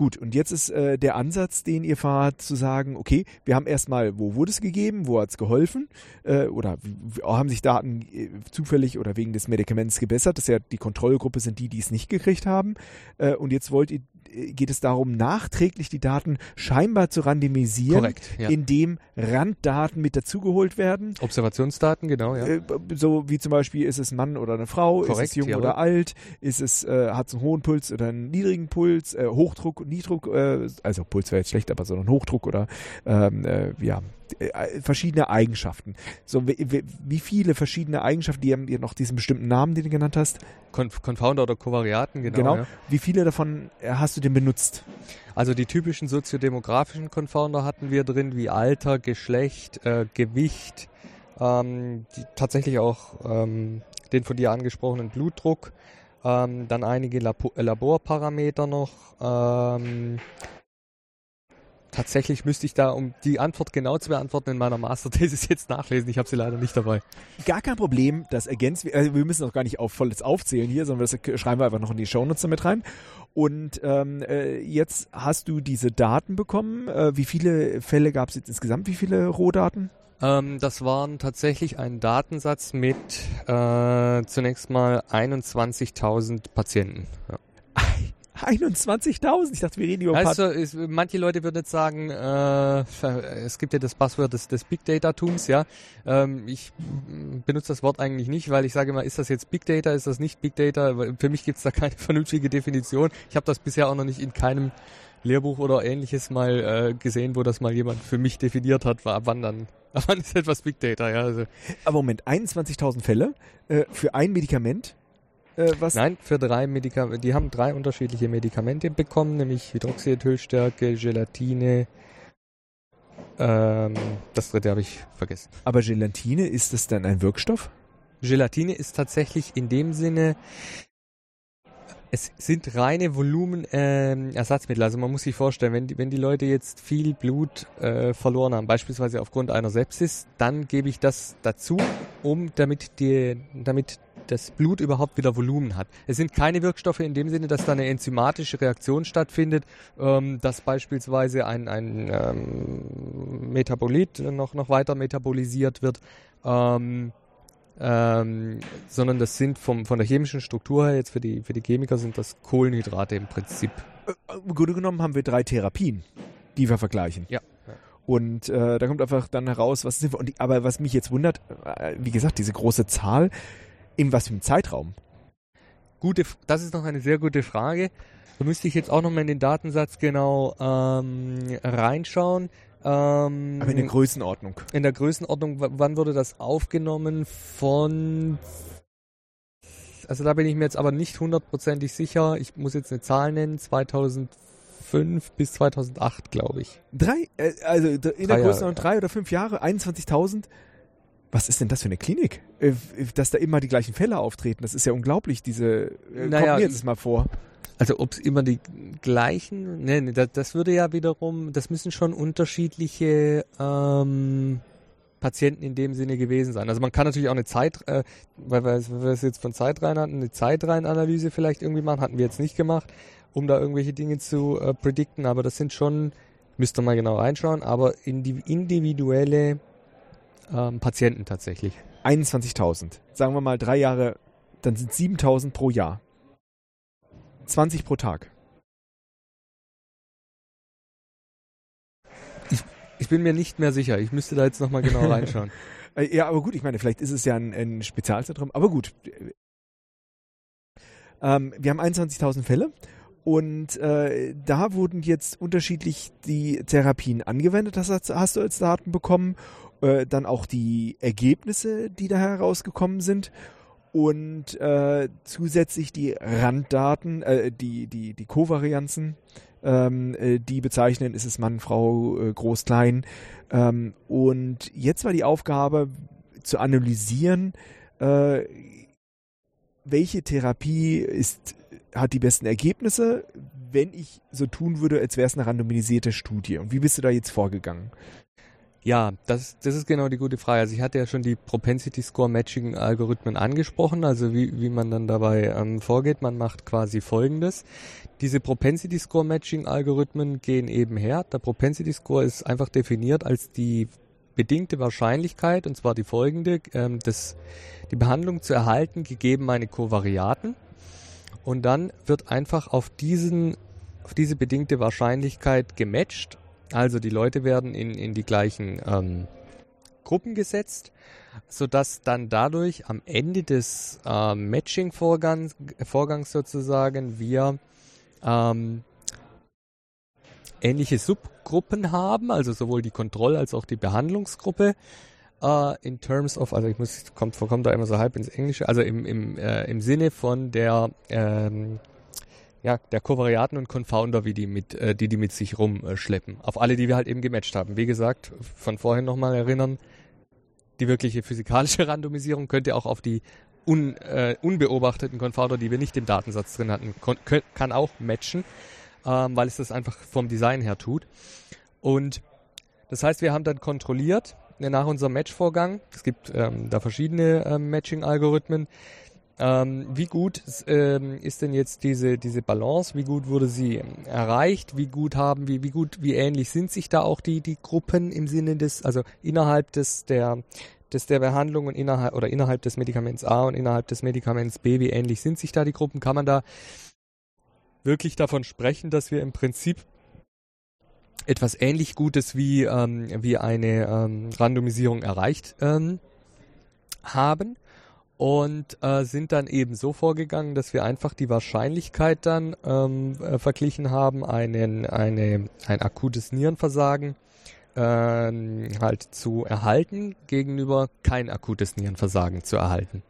Gut, und jetzt ist äh, der Ansatz, den ihr fahrt, zu sagen, okay, wir haben erstmal, wo wurde es gegeben, wo hat es geholfen äh, oder haben sich Daten äh, zufällig oder wegen des Medikaments gebessert, das ist ja die Kontrollgruppe sind die, die es nicht gekriegt haben. Äh, und jetzt wollt ihr geht es darum, nachträglich die Daten scheinbar zu randomisieren, Korrekt, ja. indem Randdaten mit dazugeholt werden. Observationsdaten, genau, ja. Äh, so wie zum Beispiel, ist es Mann oder eine Frau, Korrekt, ist es jung ja, oder alt, ist es, äh, hat es einen hohen Puls oder einen niedrigen Puls, äh, Hochdruck, Niedruck, äh, also Puls wäre jetzt schlecht, aber so ein Hochdruck oder ähm, äh, ja, verschiedene Eigenschaften. So, wie, wie, viele verschiedene Eigenschaften, die haben dir noch diesen bestimmten Namen, den du genannt hast? Conf Confounder oder Kovariaten, genau. genau. Ja. Wie viele davon äh, hast du denn benutzt? Also die typischen soziodemografischen Confounder hatten wir drin, wie Alter, Geschlecht, äh, Gewicht, ähm, die, tatsächlich auch ähm, den von dir angesprochenen Blutdruck, ähm, dann einige Labo Laborparameter noch, ähm, Tatsächlich müsste ich da, um die Antwort genau zu beantworten, in meiner Masterthesis jetzt nachlesen. Ich habe sie leider nicht dabei. Gar kein Problem, das ergänzt wir. Also wir müssen auch gar nicht auf volles aufzählen hier, sondern das schreiben wir einfach noch in die Shownotes mit rein. Und ähm, äh, jetzt hast du diese Daten bekommen. Äh, wie viele Fälle gab es jetzt insgesamt? Wie viele Rohdaten? Ähm, das waren tatsächlich ein Datensatz mit äh, zunächst mal 21.000 Patienten. Ja. 21.000. Ich dachte, wir reden über ein also, ist, manche Leute würden jetzt sagen, äh, es gibt ja das Passwort des, des Big Data-Tums, ja. Ähm, ich benutze das Wort eigentlich nicht, weil ich sage immer, ist das jetzt Big Data, ist das nicht Big Data? Für mich gibt es da keine vernünftige Definition. Ich habe das bisher auch noch nicht in keinem Lehrbuch oder ähnliches mal äh, gesehen, wo das mal jemand für mich definiert hat, war, wann dann wann ist etwas Big Data, ja. Also. Aber Moment, 21.000 Fälle äh, für ein Medikament äh, was? Nein, für drei Medikamente. Die haben drei unterschiedliche Medikamente bekommen, nämlich Hydroxyethylstärke, Gelatine. Ähm, das dritte habe ich vergessen. Aber Gelatine, ist das dann ein Wirkstoff? Gelatine ist tatsächlich in dem Sinne es sind reine Volumenersatzmittel. Ähm, also man muss sich vorstellen, wenn die, wenn die Leute jetzt viel Blut äh, verloren haben, beispielsweise aufgrund einer Sepsis, dann gebe ich das dazu, um damit die, damit das Blut überhaupt wieder Volumen hat. Es sind keine Wirkstoffe in dem Sinne, dass da eine enzymatische Reaktion stattfindet, ähm, dass beispielsweise ein, ein ähm, Metabolit noch, noch weiter metabolisiert wird. Ähm, ähm, sondern das sind vom, von der chemischen Struktur her, jetzt für die, für die Chemiker sind das Kohlenhydrate im Prinzip. Äh, Im Grunde genommen haben wir drei Therapien, die wir vergleichen. Ja. Und äh, da kommt einfach dann heraus, was sind wir. Und die, aber was mich jetzt wundert, äh, wie gesagt, diese große Zahl, in was für einem Zeitraum? Gute, das ist noch eine sehr gute Frage. Da müsste ich jetzt auch noch mal in den Datensatz genau ähm, reinschauen. Ähm, Aber in der Größenordnung. In der Größenordnung, wann wurde das aufgenommen? Von. Also da bin ich mir jetzt aber nicht hundertprozentig sicher. Ich muss jetzt eine Zahl nennen. 2005 bis 2008, glaube ich. Drei, äh, also in drei der Größenordnung drei oder fünf Jahre, 21.000. Was ist denn das für eine Klinik? Äh, dass da immer die gleichen Fälle auftreten. Das ist ja unglaublich, diese. Äh, naja, kommt mir jetzt mal vor. Also ob es immer die gleichen, nee, nee, das, das, würde ja wiederum, das müssen schon unterschiedliche ähm, Patienten in dem Sinne gewesen sein. Also man kann natürlich auch eine Zeit, äh, weil wir, wir es jetzt von Zeitreihen hatten, eine Zeitreihenanalyse vielleicht irgendwie machen, hatten wir jetzt nicht gemacht, um da irgendwelche Dinge zu äh, predikten, aber das sind schon, müsste man mal genau reinschauen, aber individuelle ähm, Patienten tatsächlich. 21.000. Sagen wir mal drei Jahre, dann sind 7.000 pro Jahr. 20 pro Tag. Ich, ich bin mir nicht mehr sicher. Ich müsste da jetzt nochmal genau reinschauen. Äh, ja, aber gut, ich meine, vielleicht ist es ja ein, ein Spezialzentrum. Aber gut. Ähm, wir haben 21.000 Fälle und äh, da wurden jetzt unterschiedlich die Therapien angewendet. Das hast, hast du als Daten bekommen. Äh, dann auch die Ergebnisse, die da herausgekommen sind und äh, zusätzlich die Randdaten, äh, die, die, die Kovarianzen, ähm, äh, die bezeichnen, ist es Mann, Frau, äh, groß, klein. Ähm, und jetzt war die Aufgabe zu analysieren, äh, welche Therapie ist, hat die besten Ergebnisse, wenn ich so tun würde, als wäre es eine randomisierte Studie. Und wie bist du da jetzt vorgegangen? Ja, das, das ist genau die gute Frage. Also ich hatte ja schon die Propensity Score Matching Algorithmen angesprochen, also wie, wie man dann dabei ähm, vorgeht. Man macht quasi folgendes. Diese Propensity Score Matching Algorithmen gehen eben her. Der Propensity Score ist einfach definiert als die bedingte Wahrscheinlichkeit, und zwar die folgende, ähm, das, die Behandlung zu erhalten, gegeben meine Kovariaten. Und dann wird einfach auf diesen auf diese bedingte Wahrscheinlichkeit gematcht also die Leute werden in, in die gleichen ähm, Gruppen gesetzt, sodass dann dadurch am Ende des äh, Matching-Vorgangs Vorgangs sozusagen wir ähm, ähnliche Subgruppen haben, also sowohl die Kontroll- als auch die Behandlungsgruppe. Uh, in terms of, also ich muss, kommt, kommt da immer so halb ins Englische, also im, im, äh, im Sinne von der ähm, ja, der Kovariaten und Confounder, wie die mit, äh, die die mit sich rumschleppen. Auf alle, die wir halt eben gematcht haben. Wie gesagt, von vorhin nochmal erinnern, die wirkliche physikalische Randomisierung könnte auch auf die un, äh, unbeobachteten Confounder, die wir nicht im Datensatz drin hatten, kann auch matchen, ähm, weil es das einfach vom Design her tut. Und das heißt, wir haben dann kontrolliert nach unserem Matchvorgang. Es gibt ähm, da verschiedene ähm, Matching-Algorithmen. Ähm, wie gut ähm, ist denn jetzt diese, diese Balance? Wie gut wurde sie ähm, erreicht? Wie gut haben, wie, wie gut, wie ähnlich sind sich da auch die, die Gruppen im Sinne des, also innerhalb des, der, des der Behandlung und innerhalb, oder innerhalb des Medikaments A und innerhalb des Medikaments B, wie ähnlich sind sich da die Gruppen? Kann man da wirklich davon sprechen, dass wir im Prinzip etwas ähnlich Gutes wie, ähm, wie eine ähm, Randomisierung erreicht ähm, haben? Und äh, sind dann eben so vorgegangen, dass wir einfach die Wahrscheinlichkeit dann ähm, äh, verglichen haben, einen, eine, ein akutes Nierenversagen ähm, halt zu erhalten, gegenüber kein akutes Nierenversagen zu erhalten.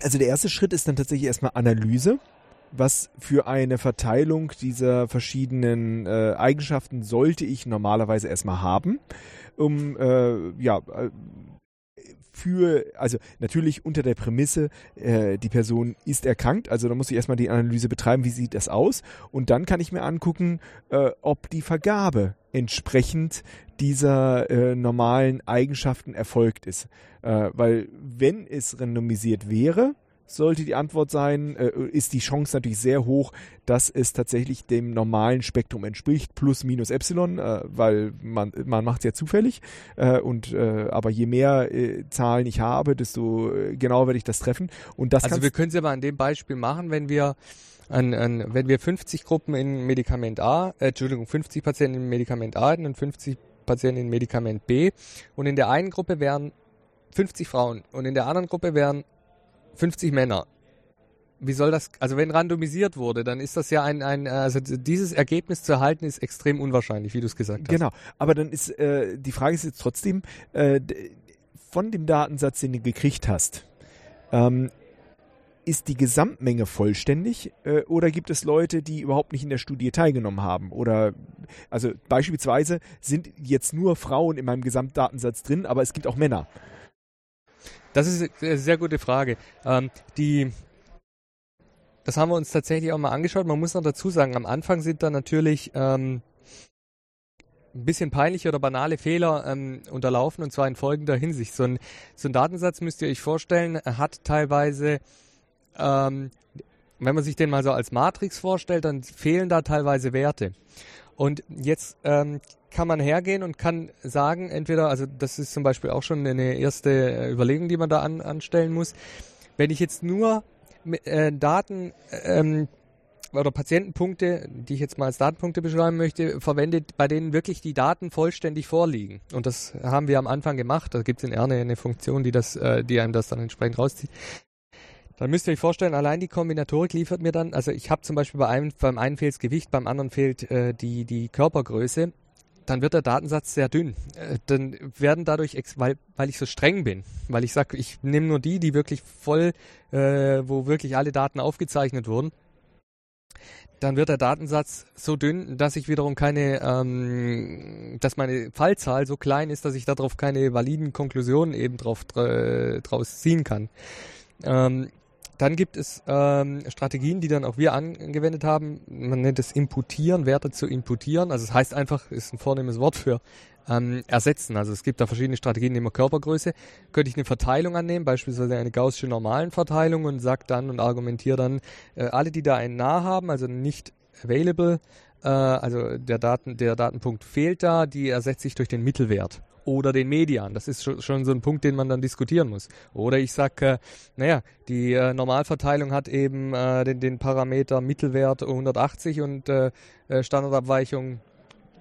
Also der erste Schritt ist dann tatsächlich erstmal Analyse. Was für eine Verteilung dieser verschiedenen äh, Eigenschaften sollte ich normalerweise erstmal haben, um äh, ja, äh, für, also natürlich unter der Prämisse, äh, die Person ist erkrankt, also da muss ich erstmal die Analyse betreiben, wie sieht das aus und dann kann ich mir angucken, äh, ob die Vergabe entsprechend dieser äh, normalen Eigenschaften erfolgt ist. Äh, weil wenn es randomisiert wäre, sollte die Antwort sein, äh, ist die Chance natürlich sehr hoch, dass es tatsächlich dem normalen Spektrum entspricht, plus minus Epsilon, äh, weil man, man macht es ja zufällig. Äh, und aber je mehr Zahlen ich habe, desto genauer werde ich das treffen. Und das also wir können es aber an dem Beispiel machen, wenn wir an, an, wenn wir 50 Gruppen in Medikament A, äh, Entschuldigung, 50 Patienten in Medikament A und 50 Patienten in Medikament B und in der einen Gruppe wären 50 Frauen und in der anderen Gruppe wären 50 Männer. Wie soll das, also wenn randomisiert wurde, dann ist das ja ein, ein also dieses Ergebnis zu erhalten ist extrem unwahrscheinlich, wie du es gesagt hast. Genau, aber dann ist, äh, die Frage ist jetzt trotzdem, äh, von dem Datensatz, den du gekriegt hast, ähm, ist die Gesamtmenge vollständig äh, oder gibt es Leute, die überhaupt nicht in der Studie teilgenommen haben? Oder also beispielsweise sind jetzt nur Frauen in meinem Gesamtdatensatz drin, aber es gibt auch Männer. Das ist eine sehr gute Frage. Ähm, die, das haben wir uns tatsächlich auch mal angeschaut. Man muss noch dazu sagen, am Anfang sind da natürlich ähm, ein bisschen peinliche oder banale Fehler ähm, unterlaufen und zwar in folgender Hinsicht. So ein, so ein Datensatz müsst ihr euch vorstellen, hat teilweise, ähm, wenn man sich den mal so als Matrix vorstellt, dann fehlen da teilweise Werte. Und jetzt ähm, kann man hergehen und kann sagen, entweder, also das ist zum Beispiel auch schon eine erste äh, Überlegung, die man da an, anstellen muss, wenn ich jetzt nur mit, äh, Daten ähm, oder Patientenpunkte, die ich jetzt mal als Datenpunkte beschreiben möchte, verwendet, bei denen wirklich die Daten vollständig vorliegen. Und das haben wir am Anfang gemacht. Da gibt es in Erne eine Funktion, die das, äh, die einem das dann entsprechend rauszieht. Dann müsst ihr euch vorstellen, allein die Kombinatorik liefert mir dann, also ich habe zum Beispiel bei einem, beim einen fehlt das Gewicht, beim anderen fehlt äh, die, die Körpergröße dann wird der Datensatz sehr dünn. Äh, dann werden dadurch, weil, weil ich so streng bin, weil ich sage, ich nehme nur die, die wirklich voll, äh, wo wirklich alle Daten aufgezeichnet wurden, dann wird der Datensatz so dünn, dass ich wiederum keine, ähm, dass meine Fallzahl so klein ist, dass ich darauf keine validen Konklusionen eben drauf, draus ziehen kann. Ähm, dann gibt es ähm, Strategien, die dann auch wir angewendet haben. Man nennt es Imputieren, Werte zu imputieren. Also es das heißt einfach, ist ein vornehmes Wort für ähm, ersetzen. Also es gibt da verschiedene Strategien, nehmen wir Körpergröße. Könnte ich eine Verteilung annehmen, beispielsweise eine gaussische normalen Verteilung und sag dann und argumentiere dann, äh, alle, die da einen nah haben, also nicht available, äh, also der, Daten, der Datenpunkt fehlt da, die ersetze ich durch den Mittelwert oder den Median. Das ist schon so ein Punkt, den man dann diskutieren muss. Oder ich sage, äh, naja, die äh, Normalverteilung hat eben äh, den, den, Parameter Mittelwert 180 und äh, äh, Standardabweichung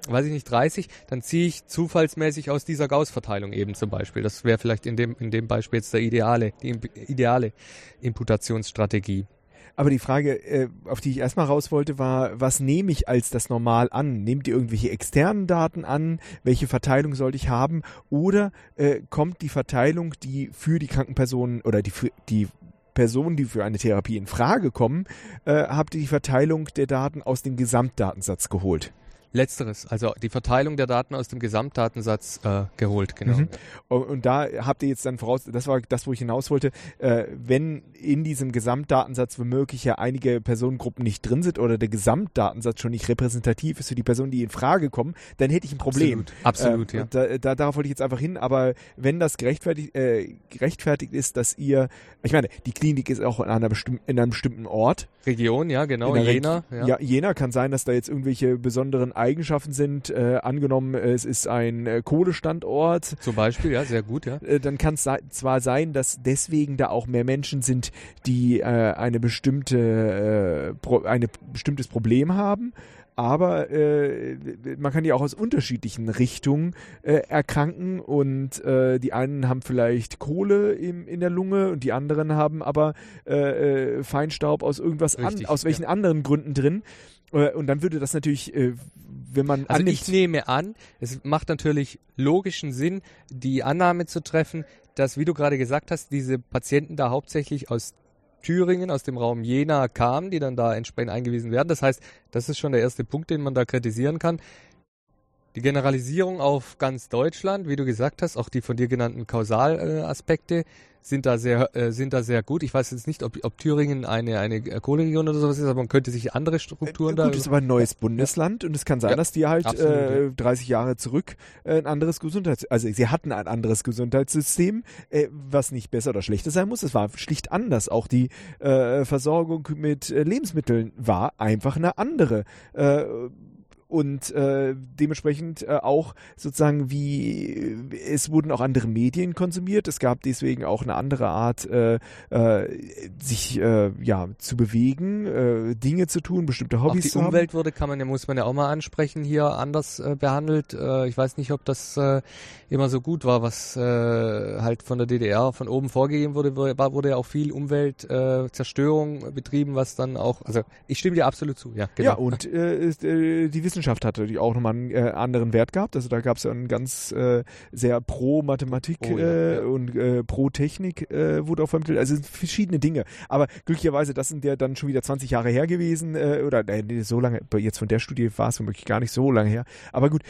weiß ich nicht, 30, dann ziehe ich zufallsmäßig aus dieser Gauss-Verteilung eben zum Beispiel. Das wäre vielleicht in dem, in dem Beispiel jetzt der ideale, die ideale Imputationsstrategie. Aber die Frage, äh, auf die ich erstmal raus wollte, war, was nehme ich als das Normal an? Nehmt ihr irgendwelche externen Daten an? Welche Verteilung sollte ich haben? Oder äh, kommt die Verteilung, die für die Krankenpersonen oder die, die Personen, die für eine Therapie in Frage kommen, äh, habt ihr die Verteilung der Daten aus dem Gesamtdatensatz geholt? Letzteres, also die Verteilung der Daten aus dem Gesamtdatensatz äh, geholt, genau. Mhm. Und da habt ihr jetzt dann voraus, das war das, wo ich hinaus wollte, äh, wenn in diesem Gesamtdatensatz womöglich ja einige Personengruppen nicht drin sind oder der Gesamtdatensatz schon nicht repräsentativ ist für die Personen, die in Frage kommen, dann hätte ich ein Problem. Absolut, Absolut äh, ja. Da, da, darauf wollte ich jetzt einfach hin, aber wenn das gerechtfertigt, äh, gerechtfertigt ist, dass ihr, ich meine, die Klinik ist auch in, einer bestimm in einem bestimmten Ort. Region, ja, genau, Jena. Ja. ja, Jena kann sein, dass da jetzt irgendwelche besonderen Eigenschaften sind. Äh, angenommen, es ist ein äh, Kohlestandort. Zum Beispiel, ja, sehr gut, ja. Äh, dann kann es zwar sein, dass deswegen da auch mehr Menschen sind, die äh, eine bestimmte, äh, ein bestimmtes Problem haben, aber äh, man kann ja auch aus unterschiedlichen Richtungen äh, erkranken und äh, die einen haben vielleicht Kohle im, in der Lunge und die anderen haben aber äh, Feinstaub aus irgendwas Richtig, an, aus welchen ja. anderen Gründen drin. Äh, und dann würde das natürlich, wenn man also ich nehme an, es macht natürlich logischen Sinn, die Annahme zu treffen, dass, wie du gerade gesagt hast, diese Patienten da hauptsächlich aus Thüringen, aus dem Raum Jena kamen, die dann da entsprechend eingewiesen werden. Das heißt, das ist schon der erste Punkt, den man da kritisieren kann. Die Generalisierung auf ganz Deutschland, wie du gesagt hast, auch die von dir genannten Kausalaspekte, äh, sind da sehr äh, sind da sehr gut. Ich weiß jetzt nicht, ob, ob Thüringen eine eine Kohleregion oder sowas ist, aber man könnte sich andere Strukturen äh, da. Gut, ist aber ein neues Bundesland und es kann sein, ja, dass die halt absolut, äh, 30 Jahre zurück äh, ein anderes Gesundheits also sie hatten ein anderes Gesundheitssystem, äh, was nicht besser oder schlechter sein muss. Es war schlicht anders. Auch die äh, Versorgung mit äh, Lebensmitteln war einfach eine andere. Äh, und äh, dementsprechend äh, auch sozusagen wie es wurden auch andere Medien konsumiert. Es gab deswegen auch eine andere Art, äh, äh, sich äh, ja zu bewegen, äh, Dinge zu tun, bestimmte Hobbys auch die zu Umwelt haben. wurde, kann man ja muss man ja auch mal ansprechen, hier anders behandelt. Ich weiß nicht, ob das immer so gut war, was halt von der DDR von oben vorgegeben wurde. Wurde ja auch viel Umweltzerstörung betrieben, was dann auch. Also ich stimme dir absolut zu. Ja, genau. Ja und die Wissenschaft Wissenschaft hatte die auch nochmal einen äh, anderen Wert gehabt. Also da gab es ja einen ganz äh, sehr pro Mathematik oh, ja, äh, ja. und äh, pro Technik äh, wurde auch vermittelt. Also verschiedene Dinge. Aber glücklicherweise, das sind ja dann schon wieder 20 Jahre her gewesen. Oder nee, so lange, jetzt von der Studie war es womöglich gar nicht so lange her. Aber gut,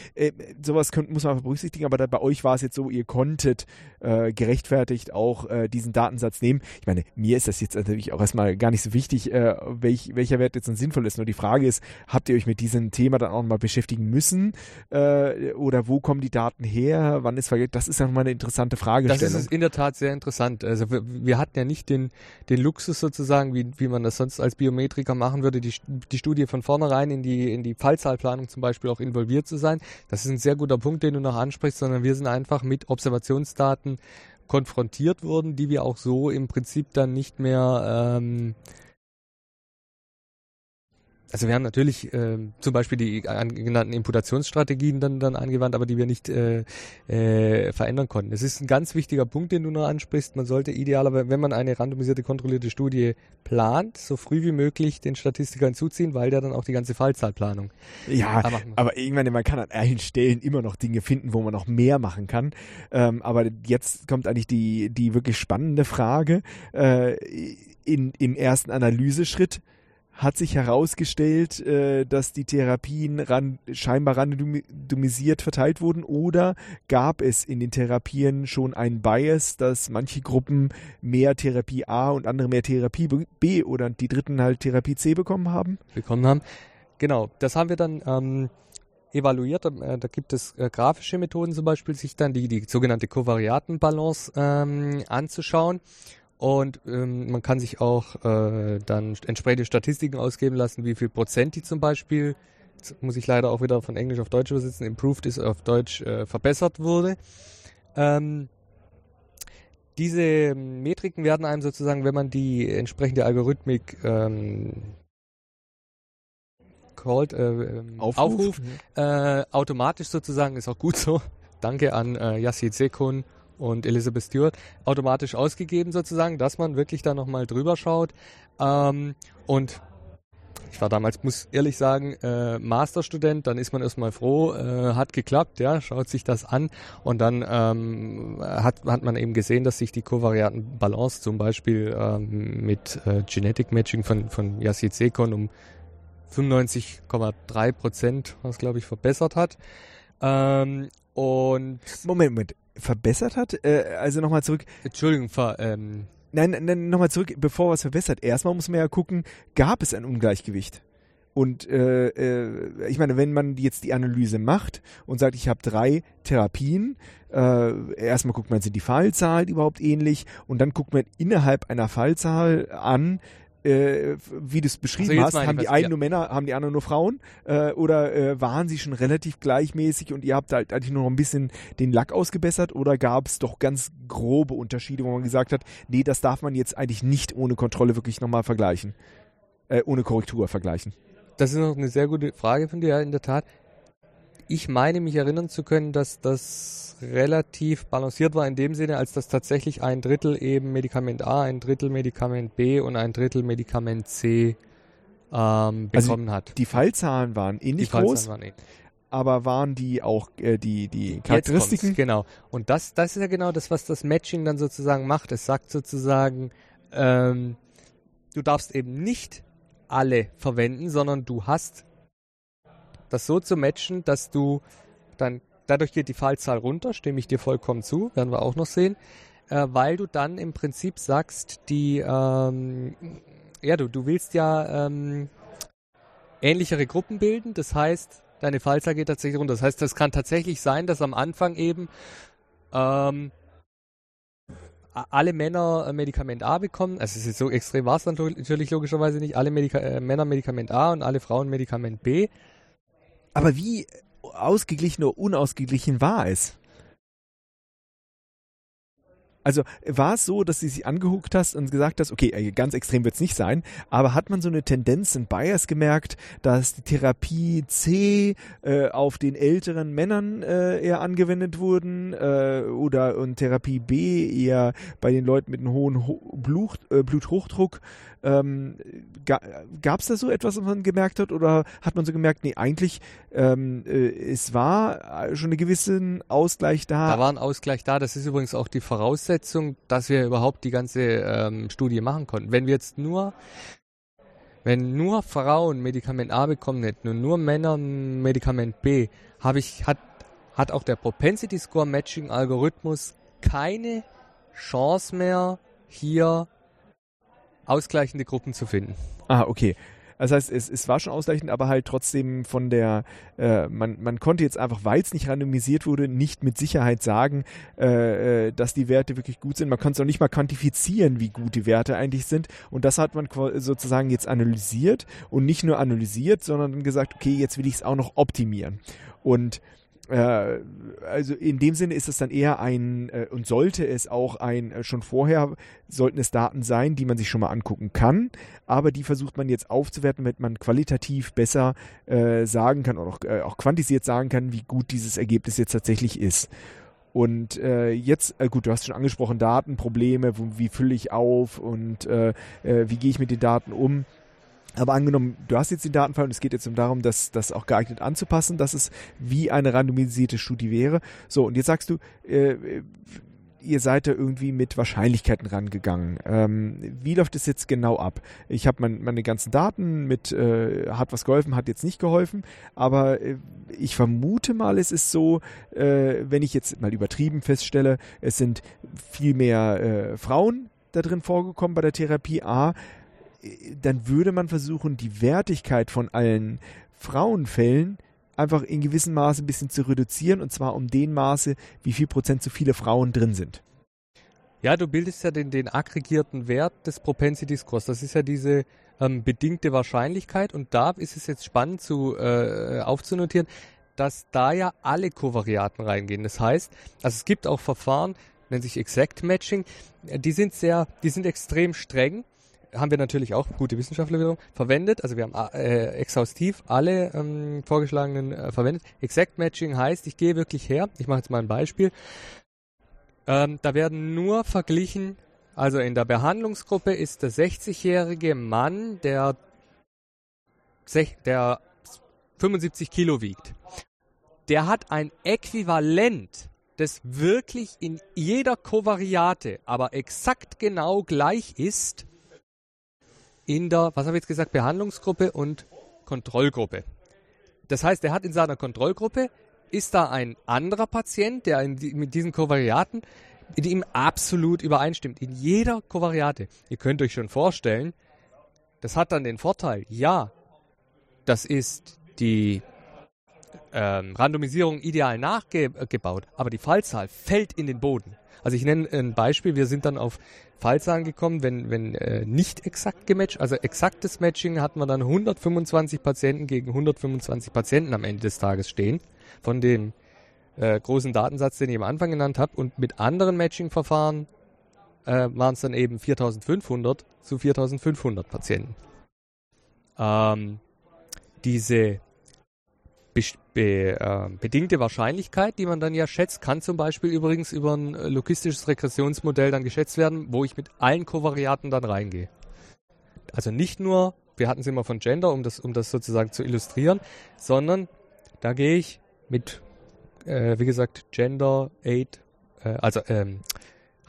sowas könnt, muss man berücksichtigen. Aber da, bei euch war es jetzt so, ihr konntet gerechtfertigt auch diesen Datensatz nehmen. Ich meine, mir ist das jetzt natürlich auch erstmal gar nicht so wichtig, welch, welcher Wert jetzt sinnvoll ist. Nur die Frage ist, habt ihr euch mit diesem Thema dann auch auch mal beschäftigen müssen? Äh, oder wo kommen die Daten her? Wann ist vergessen? Das ist ja mal eine interessante Fragestellung. Das ist in der Tat sehr interessant. Also wir, wir hatten ja nicht den, den Luxus sozusagen, wie, wie man das sonst als Biometriker machen würde, die, die Studie von vornherein in die, in die Fallzahlplanung zum Beispiel auch involviert zu sein. Das ist ein sehr guter Punkt, den du noch ansprichst, sondern wir sind einfach mit Observationsdaten konfrontiert worden, die wir auch so im Prinzip dann nicht mehr ähm, also wir haben natürlich äh, zum Beispiel die genannten Imputationsstrategien dann, dann angewandt, aber die wir nicht äh, äh, verändern konnten. Es ist ein ganz wichtiger Punkt, den du noch ansprichst. Man sollte idealerweise, wenn man eine randomisierte, kontrollierte Studie plant, so früh wie möglich den Statistiker hinzuziehen, weil der dann auch die ganze Fallzahlplanung. Ja, aber irgendwann, man kann an allen Stellen immer noch Dinge finden, wo man noch mehr machen kann. Ähm, aber jetzt kommt eigentlich die, die wirklich spannende Frage. Äh, in, Im ersten Analyseschritt hat sich herausgestellt, äh, dass die Therapien ran, scheinbar randomisiert verteilt wurden oder gab es in den Therapien schon einen Bias, dass manche Gruppen mehr Therapie A und andere mehr Therapie B oder die dritten halt Therapie C bekommen haben? Bekommen haben. Genau, das haben wir dann ähm, evaluiert. Äh, da gibt es äh, grafische Methoden zum Beispiel, sich dann die, die sogenannte Kovariatenbalance ähm, anzuschauen. Und ähm, man kann sich auch äh, dann entsprechende Statistiken ausgeben lassen, wie viel Prozent die zum Beispiel, muss ich leider auch wieder von Englisch auf Deutsch übersetzen, improved ist auf Deutsch äh, verbessert wurde. Ähm, diese Metriken werden einem sozusagen, wenn man die entsprechende Algorithmik ähm, called, äh, ähm, aufruft, äh, automatisch sozusagen, ist auch gut so. Danke an äh, Yassi Sekun und Elizabeth Stewart automatisch ausgegeben sozusagen, dass man wirklich da nochmal drüber schaut. Ähm, und ich war damals, muss ehrlich sagen, äh, Masterstudent, dann ist man erstmal froh, äh, hat geklappt, ja, schaut sich das an und dann ähm, hat, hat man eben gesehen, dass sich die kovarianten Balance zum Beispiel ähm, mit äh, Genetic Matching von, von Yassid Sekon um 95,3 Prozent, was glaube ich, verbessert hat. Ähm, und Moment, Moment, verbessert hat? Äh, also nochmal zurück. Entschuldigung, ver, ähm Nein, nein nochmal zurück, bevor was verbessert. Erstmal muss man ja gucken, gab es ein Ungleichgewicht? Und äh, äh, ich meine, wenn man jetzt die Analyse macht und sagt, ich habe drei Therapien, äh, erstmal guckt man, sind die Fallzahlen überhaupt ähnlich und dann guckt man innerhalb einer Fallzahl an, äh, wie du es beschrieben also hast, haben die einen ja. nur Männer, haben die anderen nur Frauen? Äh, oder äh, waren sie schon relativ gleichmäßig und ihr habt halt eigentlich nur noch ein bisschen den Lack ausgebessert? Oder gab es doch ganz grobe Unterschiede, wo man gesagt hat, nee, das darf man jetzt eigentlich nicht ohne Kontrolle wirklich nochmal vergleichen? Äh, ohne Korrektur vergleichen? Das ist noch eine sehr gute Frage von dir, in der Tat. Ich meine mich erinnern zu können, dass das relativ balanciert war in dem Sinne, als dass tatsächlich ein Drittel eben Medikament A, ein Drittel Medikament B und ein Drittel Medikament C ähm, also bekommen also hat. Die Fallzahlen waren ähnlich die groß. Waren ähnlich. Aber waren die auch äh, die, die Charakteristiken? Genau. Und das, das ist ja genau das, was das Matching dann sozusagen macht. Es sagt sozusagen, ähm, du darfst eben nicht alle verwenden, sondern du hast das so zu matchen, dass du dann dadurch geht die Fallzahl runter, stimme ich dir vollkommen zu, werden wir auch noch sehen, äh, weil du dann im Prinzip sagst, die, ähm, ja, du, du willst ja ähm, ähnlichere Gruppen bilden, das heißt, deine Fallzahl geht tatsächlich runter. Das heißt, das kann tatsächlich sein, dass am Anfang eben ähm, alle Männer äh, Medikament A bekommen. Also es ist so extrem war es natürlich logischerweise nicht. Alle Medika äh, Männer Medikament A und alle Frauen Medikament B. Aber wie ausgeglichen oder unausgeglichen war es? Also war es so, dass du sich angehuckt hast und gesagt hast, okay, äh, ganz extrem wird es nicht sein, aber hat man so eine Tendenz in Bias gemerkt, dass die Therapie C äh, auf den älteren Männern äh, eher angewendet wurden äh, oder und Therapie B eher bei den Leuten mit einem hohen Ho Blut, äh, Bluthochdruck? Ähm, ga, Gab es da so etwas, was man gemerkt hat oder hat man so gemerkt, nee, eigentlich ähm, äh, es war schon eine gewisse Ausgleich da? Da war ein Ausgleich da. Das ist übrigens auch die Voraussetzung, dass wir überhaupt die ganze ähm, Studie machen konnten. Wenn wir jetzt nur wenn nur Frauen Medikament A bekommen hätten und nur Männer Medikament B, habe ich, hat, hat auch der Propensity Score Matching Algorithmus keine Chance mehr, hier ausgleichende Gruppen zu finden. Ah, okay. Das heißt, es, es war schon ausgleichend, aber halt trotzdem von der, äh, man, man konnte jetzt einfach, weil es nicht randomisiert wurde, nicht mit Sicherheit sagen, äh, äh dass die Werte wirklich gut sind. Man konnte es auch nicht mal quantifizieren, wie gut die Werte eigentlich sind. Und das hat man sozusagen jetzt analysiert und nicht nur analysiert, sondern gesagt, okay, jetzt will ich es auch noch optimieren. Und also in dem Sinne ist es dann eher ein äh, und sollte es auch ein äh, schon vorher sollten es Daten sein, die man sich schon mal angucken kann, aber die versucht man jetzt aufzuwerten, damit man qualitativ besser äh, sagen kann oder auch, äh, auch quantisiert sagen kann, wie gut dieses Ergebnis jetzt tatsächlich ist. Und äh, jetzt, äh, gut, du hast schon angesprochen, Datenprobleme, wo, wie fülle ich auf und äh, äh, wie gehe ich mit den Daten um. Aber angenommen, du hast jetzt den Datenfall und es geht jetzt darum, das, das auch geeignet anzupassen, dass es wie eine randomisierte Studie wäre. So, und jetzt sagst du, äh, ihr seid da irgendwie mit Wahrscheinlichkeiten rangegangen. Ähm, wie läuft es jetzt genau ab? Ich habe mein, meine ganzen Daten mit, äh, hat was geholfen, hat jetzt nicht geholfen, aber äh, ich vermute mal, es ist so, äh, wenn ich jetzt mal übertrieben feststelle, es sind viel mehr äh, Frauen da drin vorgekommen bei der Therapie A, dann würde man versuchen, die Wertigkeit von allen Frauenfällen einfach in gewissem Maße ein bisschen zu reduzieren und zwar um den Maße, wie viel Prozent zu viele Frauen drin sind. Ja, du bildest ja den, den aggregierten Wert des Propensity Scores. Das ist ja diese ähm, bedingte Wahrscheinlichkeit und da ist es jetzt spannend zu äh, aufzunotieren, dass da ja alle Kovariaten reingehen. Das heißt, also es gibt auch Verfahren, nennt sich Exact Matching, die sind sehr, die sind extrem streng haben wir natürlich auch gute Wissenschaftler wiederum verwendet. Also wir haben äh, exhaustiv alle ähm, vorgeschlagenen äh, verwendet. Exact Matching heißt, ich gehe wirklich her. Ich mache jetzt mal ein Beispiel. Ähm, da werden nur verglichen. Also in der Behandlungsgruppe ist der 60-jährige Mann, der, der 75 Kilo wiegt. Der hat ein Äquivalent das wirklich in jeder Kovariate, aber exakt genau gleich ist in der, was habe ich jetzt gesagt, Behandlungsgruppe und Kontrollgruppe. Das heißt, er hat in seiner Kontrollgruppe, ist da ein anderer Patient, der die, mit diesen Kovariaten mit ihm absolut übereinstimmt. In jeder Kovariate. Ihr könnt euch schon vorstellen, das hat dann den Vorteil, ja, das ist die ähm, Randomisierung ideal nachgebaut, aber die Fallzahl fällt in den Boden. Also ich nenne ein Beispiel, wir sind dann auf Fallzahlen gekommen, wenn, wenn äh, nicht exakt gematcht, also exaktes Matching hatten wir dann 125 Patienten gegen 125 Patienten am Ende des Tages stehen, von dem äh, großen Datensatz, den ich am Anfang genannt habe. Und mit anderen Matching-Verfahren äh, waren es dann eben 4500 zu 4500 Patienten. Ähm, diese be be äh, bedingte Wahrscheinlichkeit, die man dann ja schätzt, kann zum Beispiel übrigens über ein äh, logistisches Regressionsmodell dann geschätzt werden, wo ich mit allen Kovariaten dann reingehe. Also nicht nur, wir hatten es immer von Gender, um das, um das sozusagen zu illustrieren, sondern da gehe ich mit, äh, wie gesagt, Gender, Age, äh, also ähm,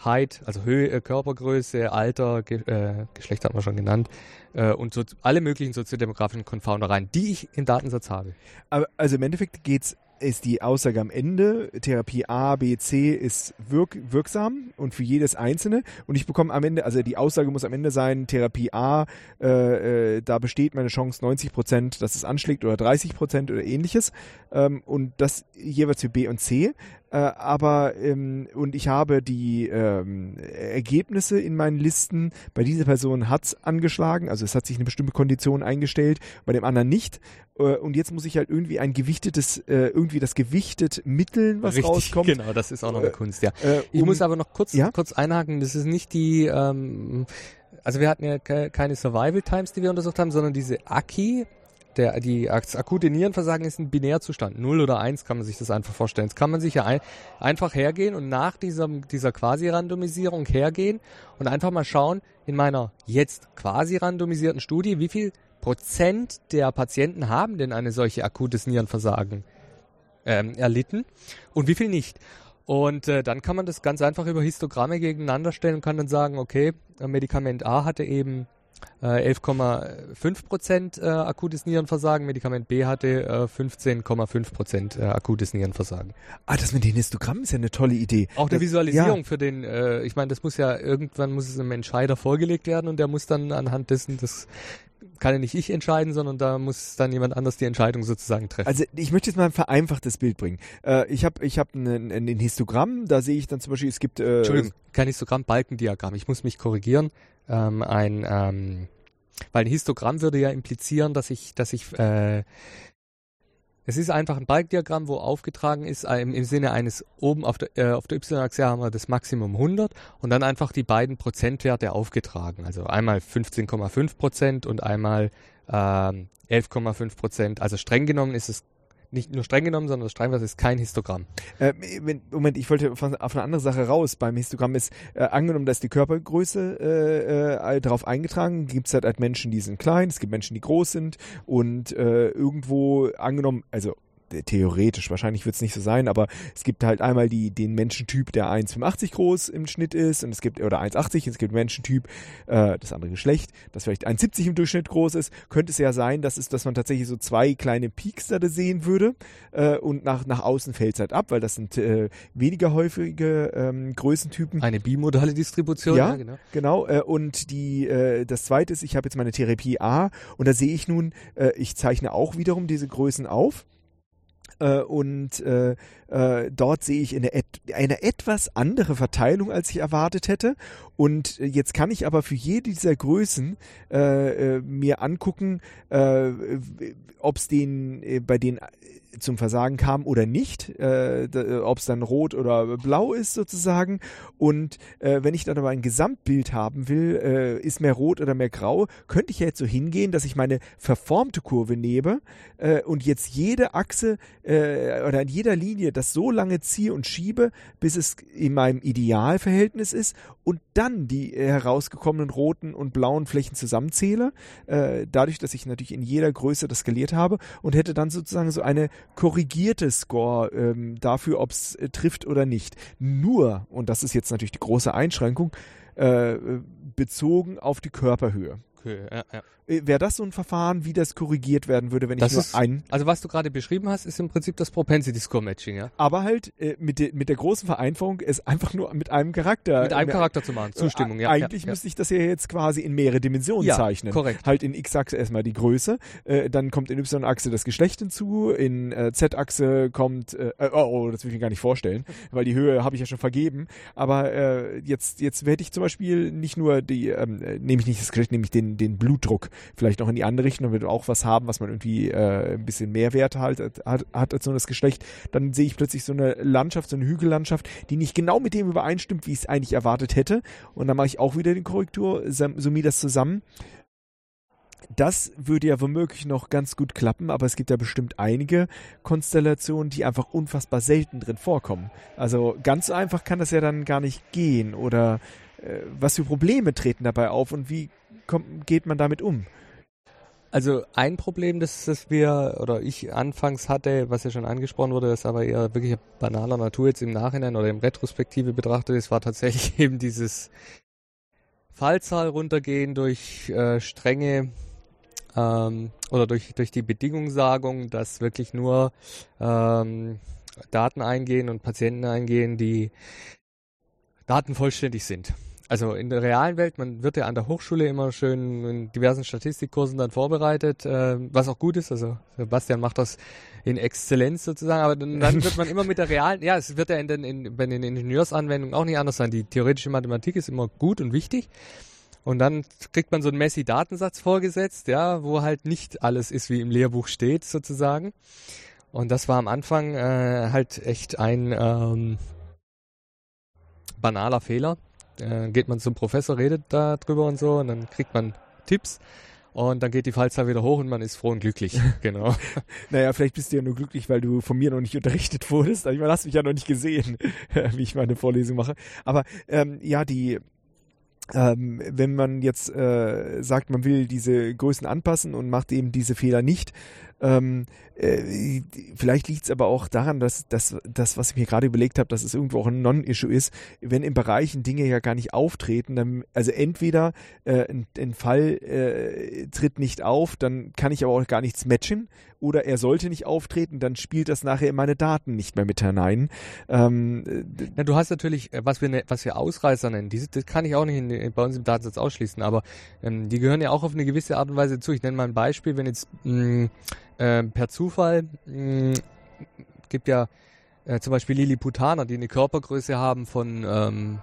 Height, also Höhe, äh, Körpergröße, Alter, Ge äh, Geschlecht hat man schon genannt äh, und so, alle möglichen soziodemografischen Confounder rein, die ich im Datensatz habe. Aber, also im Endeffekt geht es ist die Aussage am Ende, Therapie A, B, C ist wirk wirksam und für jedes einzelne. Und ich bekomme am Ende, also die Aussage muss am Ende sein, Therapie A, äh, äh, da besteht meine Chance 90 Prozent, dass es anschlägt oder 30 Prozent oder ähnliches. Ähm, und das jeweils für B und C. Äh, aber ähm, und ich habe die ähm, Ergebnisse in meinen Listen. Bei dieser Person hat's angeschlagen, also es hat sich eine bestimmte Kondition eingestellt, bei dem anderen nicht. Äh, und jetzt muss ich halt irgendwie ein gewichtetes, äh, irgendwie das gewichtet mitteln, was Richtig, rauskommt. Genau, das ist auch noch eine Äh, Kunst, ja. Äh, Ich um- muss aber noch kurz, Ja? kurz einhaken, das ist nicht die, ähm, also wir hatten ja ke keine Survival Times, die wir untersucht haben, sondern diese AKI, der, die akute Nierenversagen ist ein Binärzustand. Null oder eins kann man sich das einfach vorstellen. Jetzt kann man sich ja ein, einfach hergehen und nach diesem, dieser Quasi-Randomisierung hergehen und einfach mal schauen, in meiner jetzt quasi randomisierten Studie, wie viel Prozent der Patienten haben denn eine solche akutes Nierenversagen ähm, erlitten und wie viel nicht. Und äh, dann kann man das ganz einfach über Histogramme gegeneinander stellen und kann dann sagen, okay, Medikament A hatte eben äh, 11,5 Prozent äh, akutes Nierenversagen, Medikament B hatte äh, 15,5 Prozent äh, akutes Nierenversagen. Ah, das mit den Histogrammen ist ja eine tolle Idee. Auch eine Das- Visualisierung Ja, für den, äh, ich meine, das muss ja irgendwann muss es einem Entscheider vorgelegt werden und der muss dann anhand dessen, das kann ja nicht ich entscheiden, sondern da muss dann jemand anders die Entscheidung sozusagen treffen. Also ich möchte jetzt mal ein vereinfachtes Bild bringen. Äh, ich habe ich hab ein, ein Histogramm, da sehe ich dann zum Beispiel, es gibt äh, Entschuldigung, kein Histogramm, Balkendiagramm. Ich muss mich korrigieren. Ähm, ein, ähm, weil ein Histogramm würde ja implizieren, dass ich, dass ich, äh, es ist einfach ein Balkendiagramm, wo aufgetragen ist, äh, im, im Sinne eines oben auf der, äh, auf der Y-Achse haben wir das Maximum 100 und dann einfach die beiden Prozentwerte aufgetragen. Also einmal 15,5 Prozent und einmal ähm, 11,5 Prozent. Also streng genommen ist es nicht nur streng genommen, sondern das Strengwert ist kein Histogramm. Äh, Moment, ich wollte auf eine andere Sache raus. Beim Histogramm ist äh, angenommen, dass die Körpergröße äh, äh, darauf eingetragen. Gibt es halt, halt Menschen, die sind klein, es gibt Menschen, die groß sind und äh, irgendwo angenommen, also theoretisch, wahrscheinlich wird es nicht so sein, aber es gibt halt einmal die, den Menschentyp, der 1,85 groß im Schnitt ist und es gibt, oder 1,80, es gibt Menschentyp, äh, das andere Geschlecht, das vielleicht 1,70 im Durchschnitt groß ist, könnte es ja sein, dass, es, dass man tatsächlich so zwei kleine Peaks da sehen würde äh, und nach, nach außen fällt es halt ab, weil das sind äh, weniger häufige ähm, Größentypen. Eine bimodale Distribution, Ja. genau. Genau, äh, und die, äh, das zweite ist, ich habe jetzt meine Therapie A und da sehe ich nun, äh, ich zeichne auch wiederum diese Größen auf. Äh, und äh, dort sehe ich eine, eine etwas andere Verteilung, als ich erwartet hätte. Und äh, jetzt kann ich aber für jede dieser Größen äh, äh, mir angucken, äh, ob es den äh, bei äh, zum Versagen kam oder nicht, äh, ob es dann rot oder blau ist sozusagen. Und äh, wenn ich dann aber ein Gesamtbild haben will, äh, ist mehr rot oder mehr grau, könnte ich ja jetzt so hingehen, dass ich meine verformte Kurve nehme und jetzt jede Achse oder an jeder Linie das so lange ziehe und schiebe, bis es in meinem Idealverhältnis ist und dann die äh, herausgekommenen roten und blauen Flächen zusammenzähle, äh, dadurch, dass ich natürlich in jeder Größe das skaliert habe und hätte dann sozusagen so eine korrigierte Score ähm, dafür, ob es äh, trifft oder nicht. Nur, und das ist jetzt natürlich die große Einschränkung, äh, bezogen auf die Körperhöhe. Okay, ja, ja. Äh, Wäre das so ein Verfahren, wie das korrigiert werden würde, wenn Das ich nur ist- ein, Also was du gerade beschrieben hast, ist im Prinzip das Propensity Score Matching, ja? aber halt äh, mit, de, mit der großen Vereinfachung, es einfach nur mit einem Charakter. Mit einem äh, Charakter zu machen, Zustimmung, ja. Eigentlich ja, müsste ich das ja jetzt quasi in mehrere Dimensionen Ja, zeichnen. korrekt. Halt in X-Achse erstmal die Größe, äh, dann kommt in Y-Achse das Geschlecht hinzu, in äh, Z-Achse kommt, äh, oh, oh, das will ich mir gar nicht vorstellen, weil die Höhe habe ich ja schon vergeben. Aber äh, jetzt, jetzt werde ich zum Beispiel nicht nur die, ähm, äh, nehme ich nicht das Geschlecht, nehme ich den, den Blutdruck vielleicht noch in die andere Richtung, damit wir auch was haben, was man irgendwie äh, ein bisschen mehr Wert halt, hat, hat als nur das Geschlecht. Dann sehe ich plötzlich so eine Landschaft, so eine Hügellandschaft, die nicht genau mit dem übereinstimmt, wie ich es eigentlich erwartet hätte. Und dann mache ich auch wieder die Korrektur, sum- summiere das zusammen. Das würde ja womöglich noch ganz gut klappen, aber es gibt ja bestimmt einige Konstellationen, die einfach unfassbar selten drin vorkommen. Also ganz so einfach kann das ja dann gar nicht gehen. Oder äh, was für Probleme treten dabei auf und wie kommt, geht man damit um? Also ein Problem, das, das wir oder ich anfangs hatte, was ja schon angesprochen wurde, das aber eher wirklich banaler Natur jetzt im Nachhinein oder im Retrospektive betrachtet ist, war tatsächlich eben dieses Fallzahl runtergehen durch äh, strenge ähm, oder durch, durch die Bedingungssagung, dass wirklich nur ähm, Daten eingehen und Patienten eingehen, die datenvollständig sind. Also in der realen Welt, man wird ja an der Hochschule immer schön in diversen Statistikkursen dann vorbereitet, äh, was auch gut ist. Also Sebastian macht das in Exzellenz sozusagen, aber dann, dann wird man immer mit der realen, ja, es wird ja in den, in, bei den Ingenieursanwendungen auch nicht anders sein. Die theoretische Mathematik ist immer gut und wichtig. Und dann kriegt man so einen Messi-Datensatz vorgesetzt, ja, wo halt nicht alles ist, wie im Lehrbuch steht, sozusagen. Und das war am Anfang äh, halt echt ein ähm, banaler Fehler. Äh, geht man zum Professor, redet da drüber und so, und dann kriegt man Tipps. Und dann geht die Fallzahl wieder hoch und man ist froh und glücklich. Genau. naja, vielleicht bist du ja nur glücklich, weil du von mir noch nicht unterrichtet wurdest. Ich meine, hast mich ja noch nicht gesehen, wie ich meine Vorlesung mache. Aber ähm, ja, die ähm, wenn man jetzt äh, sagt, man will diese Größen anpassen und macht eben diese Fehler nicht, ähm, äh, vielleicht liegt es aber auch daran, dass das, was ich mir gerade überlegt habe, dass es irgendwo auch ein Non-Issue ist, wenn in Bereichen Dinge ja gar nicht auftreten, dann, also entweder äh, ein, ein, Fall äh, tritt nicht auf, dann kann ich aber auch gar nichts matchen, oder er sollte nicht auftreten, dann spielt das nachher in meine Daten nicht mehr mit hinein. Ähm, ja, du hast natürlich, äh, was wir, ne, was wir Ausreißer nennen, diese, das kann ich auch nicht in, bei uns im Datensatz ausschließen, aber ähm, die gehören ja auch auf eine gewisse Art und Weise zu. Ich nenne mal ein Beispiel, wenn jetzt mh, mm, äh, per Zufall mh, mm, gibt ja äh, zum Beispiel Lilliputaner, die eine Körpergröße haben von ähm,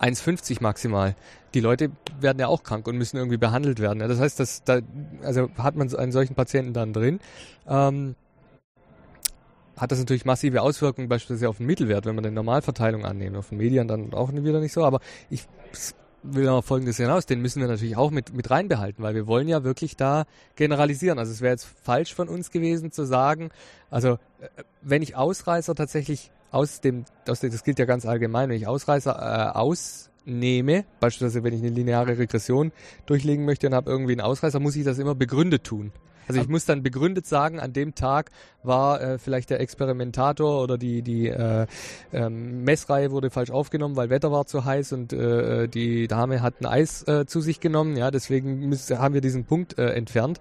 1,50 maximal. Die Leute werden ja auch krank und müssen irgendwie behandelt werden. Das heißt, dass da, also hat man einen solchen Patienten dann drin, ähm, hat das natürlich massive Auswirkungen beispielsweise auf den Mittelwert, wenn man eine Normalverteilung annimmt. Auf den Medien dann auch wieder nicht so, aber ich will noch Folgendes hinaus, den müssen wir natürlich auch mit, mit reinbehalten, weil wir wollen ja wirklich da generalisieren. Also es wäre jetzt falsch von uns gewesen zu sagen, also äh, wenn ich Ausreißer tatsächlich aus dem, aus dem, das gilt ja ganz allgemein, wenn ich Ausreißer äh, ausnehme, beispielsweise wenn ich eine lineare Regression durchlegen möchte und habe irgendwie einen Ausreißer, muss ich das immer begründet tun. Also ich muss dann begründet sagen, an dem Tag war äh, vielleicht der Experimentator oder die, die äh, ähm, Messreihe wurde falsch aufgenommen, weil Wetter war zu heiß und äh, die Dame hat ein Eis äh, zu sich genommen. Ja, deswegen müssen, haben wir diesen Punkt äh, entfernt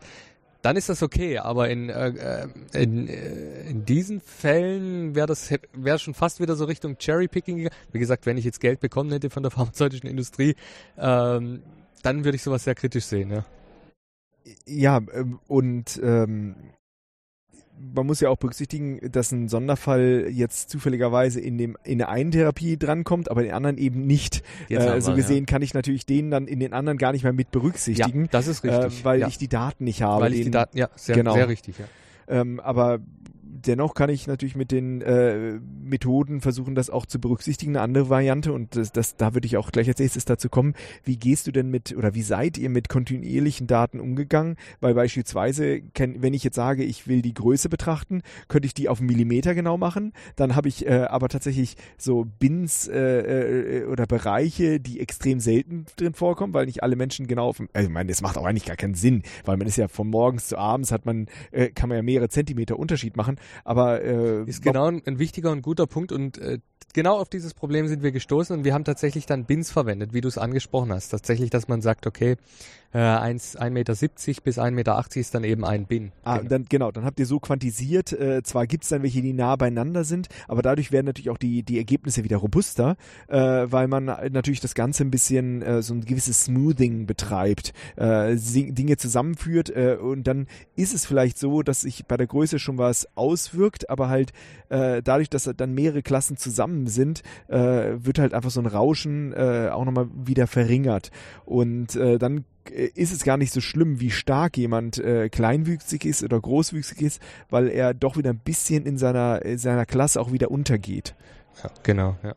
dann ist das okay. Aber in, äh, äh in, äh, in diesen Fällen wäre das wäre schon fast wieder so Richtung Cherrypicking gegangen. Wie gesagt, wenn ich jetzt Geld bekommen hätte von der pharmazeutischen Industrie, ähm, dann würde ich sowas sehr kritisch sehen. Ja, ja ähm, und ähm, man muss ja auch berücksichtigen, dass ein Sonderfall jetzt zufälligerweise in dem in der einen Therapie drankommt, aber den anderen eben nicht. Äh, so gesehen ja. kann ich natürlich den dann in den anderen gar nicht mehr mit berücksichtigen. Ja, das ist richtig. Äh, weil ja. ich die Daten nicht habe. Weil ich den, die Daten, ja, sehr, genau. sehr richtig, ja. Ähm, aber dennoch kann ich natürlich mit den äh, Methoden versuchen, das auch zu berücksichtigen. Eine andere Variante, und das, das, da würde ich auch gleich als nächstes dazu kommen, wie gehst du denn mit oder wie seid ihr mit kontinuierlichen Daten umgegangen? Weil beispielsweise, wenn ich jetzt sage, ich will die Größe betrachten, könnte ich die auf Millimeter genau machen. Dann habe ich äh, aber tatsächlich so Bins äh, äh, oder Bereiche, die extrem selten drin vorkommen, weil nicht alle Menschen genau auf also ich meine, das macht auch eigentlich gar keinen Sinn, weil man ist ja von morgens zu abends hat man, äh, kann man ja mehrere Zentimeter Unterschied machen. Aber äh, ist genau ein, ein, wichtiger und guter Punkt und äh, genau auf dieses Problem sind wir gestoßen und wir haben tatsächlich dann Bins verwendet, wie du es angesprochen hast. Tatsächlich, dass man sagt, okay, äh, 1,70 Meter bis 1,80 Meter ist dann eben ein Bin. Ah, genau. Dann, genau, dann habt ihr so quantisiert, äh, zwar gibt es dann welche, die nah beieinander sind, aber dadurch werden natürlich auch die, die Ergebnisse wieder robuster, äh, weil man natürlich das Ganze ein bisschen äh, so ein gewisses Smoothing betreibt, äh, Dinge zusammenführt äh, und dann ist es vielleicht so, dass sich bei der Größe schon was auswirkt, aber halt äh, dadurch, dass dann mehrere Klassen zusammen sind, äh, wird halt einfach so ein Rauschen äh, auch nochmal wieder verringert und äh, dann äh, ist es gar nicht so schlimm, wie stark jemand äh, kleinwüchsig ist oder großwüchsig ist, weil er doch wieder ein bisschen in seiner, in seiner Klasse auch wieder untergeht. Ja, genau, ja.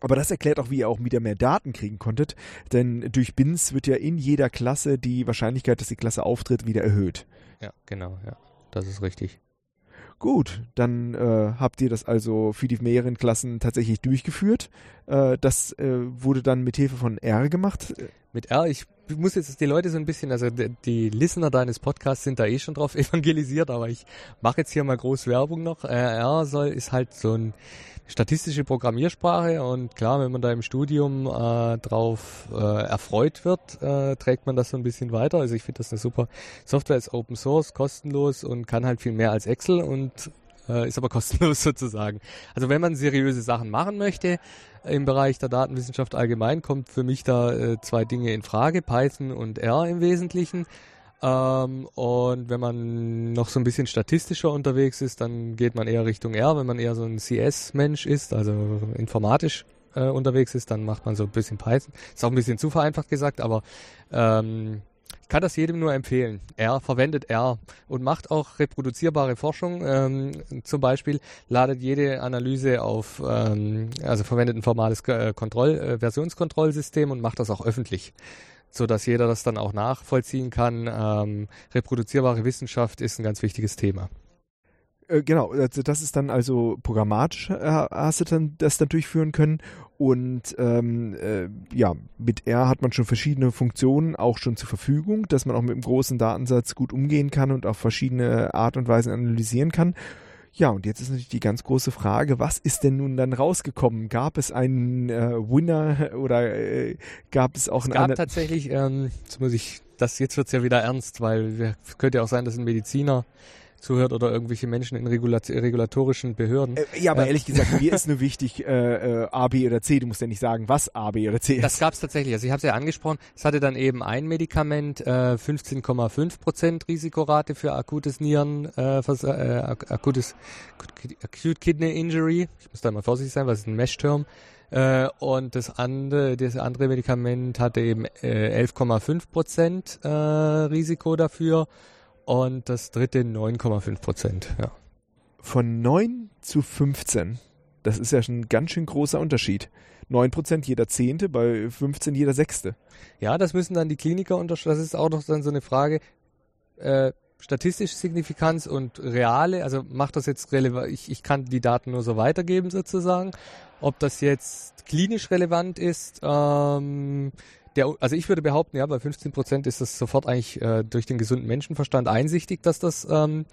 Aber das erklärt auch, wie ihr auch wieder mehr Daten kriegen konntet, denn durch BINS wird ja in jeder Klasse die Wahrscheinlichkeit, dass die Klasse auftritt, wieder erhöht. Ja, genau, ja. Das ist richtig. Gut, dann äh, habt ihr das also für die mehreren Klassen tatsächlich durchgeführt. Äh, das äh, wurde dann mit Hilfe von R gemacht. Mit R, ich muss jetzt die Leute so ein bisschen, also die, Listener deines Podcasts sind da eh schon drauf evangelisiert, aber ich mache jetzt hier mal groß Werbung noch. R soll ist halt so ein statistische Programmiersprache und klar, wenn man da im Studium äh, drauf äh, erfreut wird, äh, trägt man das so ein bisschen weiter. Also ich finde das eine super Software, ist Open Source, kostenlos und kann halt viel mehr als Excel und äh, ist aber kostenlos sozusagen. Also wenn man seriöse Sachen machen möchte im Bereich der Datenwissenschaft allgemein, kommt für mich da äh, zwei Dinge in Frage, Python und R im Wesentlichen. Ähm, und wenn man noch so ein bisschen statistischer unterwegs ist, dann geht man eher Richtung R. Wenn man eher so ein CS-Mensch ist, also informatisch äh, unterwegs ist, dann macht man so ein bisschen Python. Ist auch ein bisschen zu vereinfacht gesagt, aber ähm, ich kann das jedem nur empfehlen. R verwendet R und macht auch reproduzierbare Forschung. Ähm, zum Beispiel ladet jede Analyse auf, ähm, also verwendet ein formales äh, Kontroll, äh, Versionskontrollsystem und macht das auch öffentlich so dass jeder das dann auch nachvollziehen kann. Ähm, reproduzierbare Wissenschaft ist ein ganz wichtiges Thema. Äh, genau, also das ist dann also programmatisch, äh, hast du dann das dann durchführen können und ähm, äh, ja, mit R hat man schon verschiedene Funktionen auch schon zur Verfügung, dass man auch mit einem großen Datensatz gut umgehen kann und auf verschiedene Art und Weisen analysieren kann. Ja, und jetzt ist natürlich die ganz große Frage, was ist denn nun dann rausgekommen? Gab es einen äh, Winner oder äh, gab es auch es gab tatsächlich, ähm, jetzt muss ich, das jetzt wird's ja wieder ernst, weil es könnte ja auch sein, dass ein Mediziner zuhört oder irgendwelche Menschen in Regulat regulatorischen Behörden. Äh, ja, aber äh, ehrlich gesagt, mir ist nur wichtig äh, äh, A, B oder C. Du musst ja nicht sagen, was A, B oder C ist. Das gab es tatsächlich. Also ich habe es ja angesprochen. Es hatte dann eben ein Medikament, äh, 15,5 Prozent Risikorate für akutes Nieren, äh, äh, akutes Acute Kidney Injury. Ich muss da mal vorsichtig sein, was ist ein Mesh-Term. Äh, und das andere, das andere Medikament hatte eben äh, 11,5 Prozent äh, Risiko dafür und das dritte 9,5 Prozent. Ja. Von 9 zu 15. Das ist ja schon ein ganz schön großer Unterschied. 9 Prozent jeder Zehnte, bei 15 jeder Sechste. Ja, das müssen dann die Kliniker unterscheiden. Das ist auch noch dann so eine Frage. Äh, statistische Signifikanz und reale, also macht das jetzt relevant, ich, ich kann die Daten nur so weitergeben sozusagen. Ob das jetzt klinisch relevant ist, ähm, der, also ich würde behaupten, ja, bei 15 Prozent ist das sofort eigentlich äh, durch den gesunden Menschenverstand einsichtig, dass das, ähm,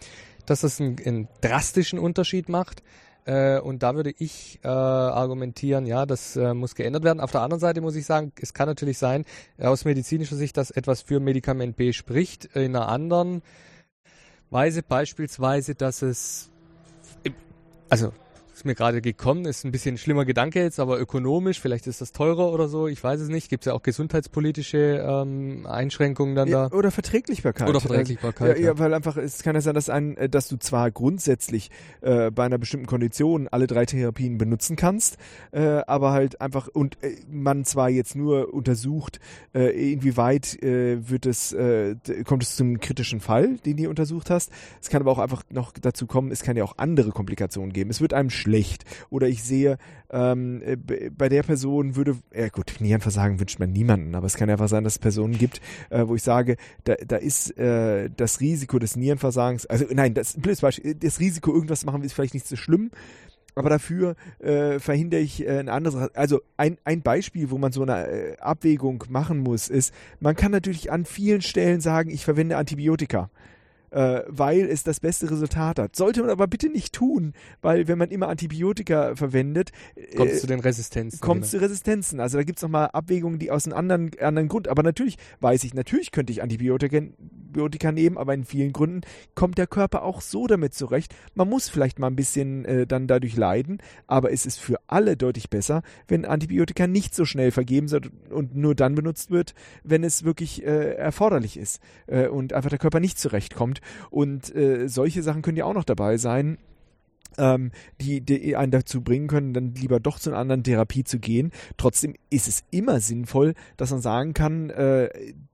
dass das einen, einen drastischen Unterschied macht. Äh, und da würde ich äh, argumentieren, ja, das äh, muss geändert werden. Auf der anderen Seite muss ich sagen, es kann natürlich sein, aus medizinischer Sicht, dass etwas für Medikament B spricht. In einer anderen Weise beispielsweise, dass es, also ist mir gerade gekommen, ist ein bisschen ein schlimmer Gedanke jetzt, aber ökonomisch, vielleicht ist das teurer oder so, ich weiß es nicht. Gibt es ja auch gesundheitspolitische ähm, Einschränkungen dann ja, da? Oder Verträglichkeit. Oder Verträglichkeit. Ja, ja, weil einfach, es kann ja sein, dass, ein, äh, dass du zwar grundsätzlich äh, bei einer bestimmten Kondition alle drei Therapien benutzen kannst, äh, aber halt einfach, und äh, man zwar jetzt nur untersucht, äh, inwieweit äh, wird es, kommt es zum kritischen Fall, den du untersucht hast. Es kann aber auch einfach noch dazu kommen, es kann ja auch andere Komplikationen geben. Es wird einem schlecht schlecht. Oder ich sehe, ähm, äh, bei der Person würde, ja gut, Nierenversagen wünscht man niemanden, aber es kann einfach sein, dass es Personen gibt, äh, wo ich sage, da, da ist äh, das Risiko des Nierenversagens, also nein, das blödes Beispiel, das Risiko, irgendwas machen, ist vielleicht nicht so schlimm, aber dafür äh, verhindere ich äh, ein anderes. Also ein, ein Beispiel, wo man so eine äh, Abwägung machen muss, ist, man kann natürlich an vielen Stellen sagen, ich verwende Antibiotika äh, weil es das beste Resultat hat. Sollte man aber bitte nicht tun, weil wenn man immer Antibiotika verwendet, kommt es äh, zu den Resistenzen. Kommt genau. zu Resistenzen. Also da gibt es nochmal Abwägungen, die aus einem anderen, anderen Grund. Aber natürlich weiß ich, natürlich könnte ich Antibiotika, Antibiotika nehmen, aber in vielen Gründen kommt der Körper auch so damit zurecht. Man muss vielleicht mal ein bisschen äh, dann dadurch leiden, aber es ist für alle deutlich besser, wenn Antibiotika nicht so schnell vergeben wird und nur dann benutzt wird, wenn es wirklich äh, erforderlich ist äh, und einfach der Körper nicht zurechtkommt. Und äh, solche Sachen können ja auch noch dabei sein. Ähm, die, die einen dazu bringen können, dann lieber doch zu einer anderen Therapie zu gehen. Trotzdem ist es immer sinnvoll, dass man sagen kann, äh,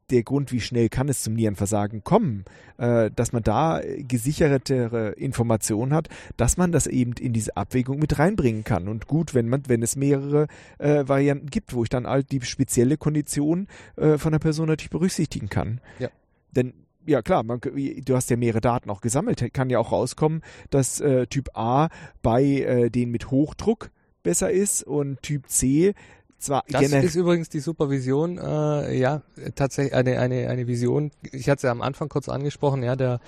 der Grund, wie schnell kann es zum Nierenversagen kommen, äh, dass man da gesichertere Informationen hat, dass man das eben in diese Abwägung mit reinbringen kann. Und gut, wenn man, wenn es mehrere äh, Varianten gibt, wo ich dann halt die spezielle Kondition äh, von der Person natürlich berücksichtigen kann. Ja. Denn ja klar, man, du hast ja mehrere Daten auch gesammelt. Kann ja auch rauskommen, dass äh, Typ A bei äh, denen mit Hochdruck besser ist und Typ C zwar das ist übrigens die Supervision, äh, ja, tatsächlich eine, eine, eine Vision. Ich hatte es ja am Anfang kurz angesprochen, ja, der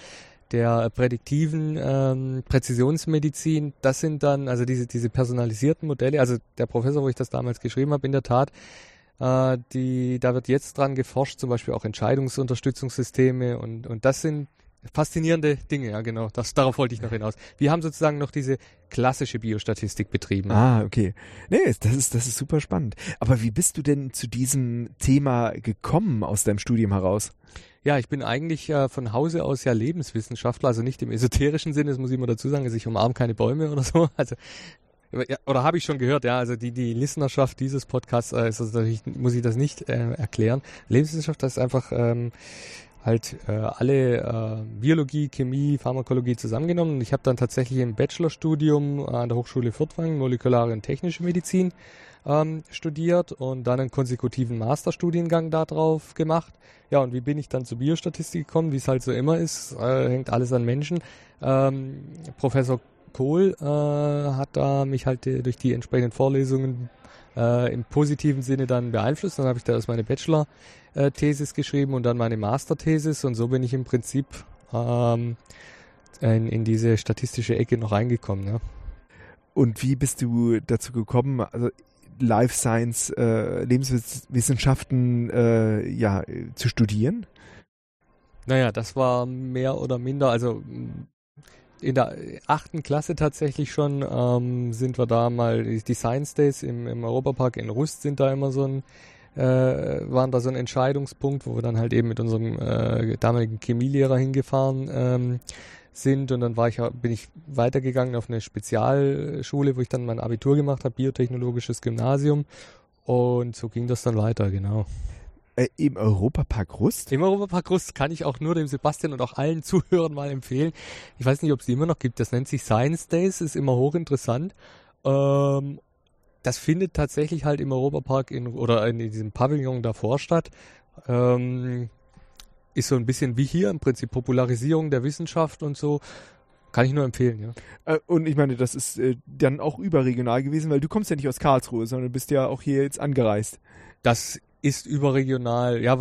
der prädiktiven ähm, Präzisionsmedizin, das sind dann also diese diese personalisierten Modelle. Also der Professor, wo ich das damals geschrieben habe, in der Tat, die da wird jetzt dran geforscht, zum Beispiel auch Entscheidungsunterstützungssysteme und und das sind faszinierende Dinge, ja genau. Das, darauf wollte ich noch hinaus. Wir haben sozusagen noch diese klassische Biostatistik betrieben. Ah, okay. Nee, das ist, das ist super spannend. Aber wie bist du denn zu diesem Thema gekommen aus deinem Studium heraus? Ja, ich bin eigentlich äh, von Hause aus ja Lebenswissenschaftler, also nicht im esoterischen Sinne, das muss ich immer dazu sagen, also ich umarme keine Bäume oder so. Also oder habe ich schon gehört, ja, also die, die Listenerschaft dieses Podcasts, äh, ist also natürlich, muss ich das nicht äh, erklären. Lebenswissenschaft, das ist einfach ähm, halt äh, alle äh, Biologie, Chemie, Pharmakologie zusammengenommen. Und ich habe dann tatsächlich im Bachelorstudium an der Hochschule Furtwangen molekulare und technische Medizin ähm, studiert und dann einen konsekutiven Masterstudiengang darauf gemacht. Ja, und wie bin ich dann zur Biostatistik gekommen? Wie es halt so immer ist, äh, hängt alles an Menschen. Ähm, Professor Kohl äh, hat da mich halt äh, durch die entsprechenden Vorlesungen äh, im positiven Sinne dann beeinflusst. Dann habe ich da erst meine Bachelor-Thesis geschrieben und dann meine Master-Thesis und so bin ich im Prinzip ähm, in, in diese statistische Ecke noch reingekommen. Ja. Und wie bist du dazu gekommen, also Life Science, äh, Lebenswissenschaften äh, ja, zu studieren? Naja, das war mehr oder minder, also in der achten Klasse tatsächlich schon ähm, sind wir da mal, die Science Days im, im Europapark in Rust sind da immer so ein, äh, waren da so ein Entscheidungspunkt, wo wir dann halt eben mit unserem äh, damaligen Chemielehrer hingefahren ähm, sind und dann war ich, bin ich weitergegangen auf eine Spezialschule, wo ich dann mein Abitur gemacht habe, biotechnologisches Gymnasium und so ging das dann weiter, genau. Äh, Im Europapark Rust? Im Europapark Rust kann ich auch nur dem Sebastian und auch allen Zuhörern mal empfehlen. Ich weiß nicht, ob es die immer noch gibt. Das nennt sich Science Days, ist immer hochinteressant. Ähm, das findet tatsächlich halt im Europapark in, oder in diesem Pavillon davor statt. Ähm, ist so ein bisschen wie hier im Prinzip Popularisierung der Wissenschaft und so. Kann ich nur empfehlen, ja. Äh, und ich meine, das ist äh, dann auch überregional gewesen, weil du kommst ja nicht aus Karlsruhe, sondern bist ja auch hier jetzt angereist. Das ist überregional. Ja,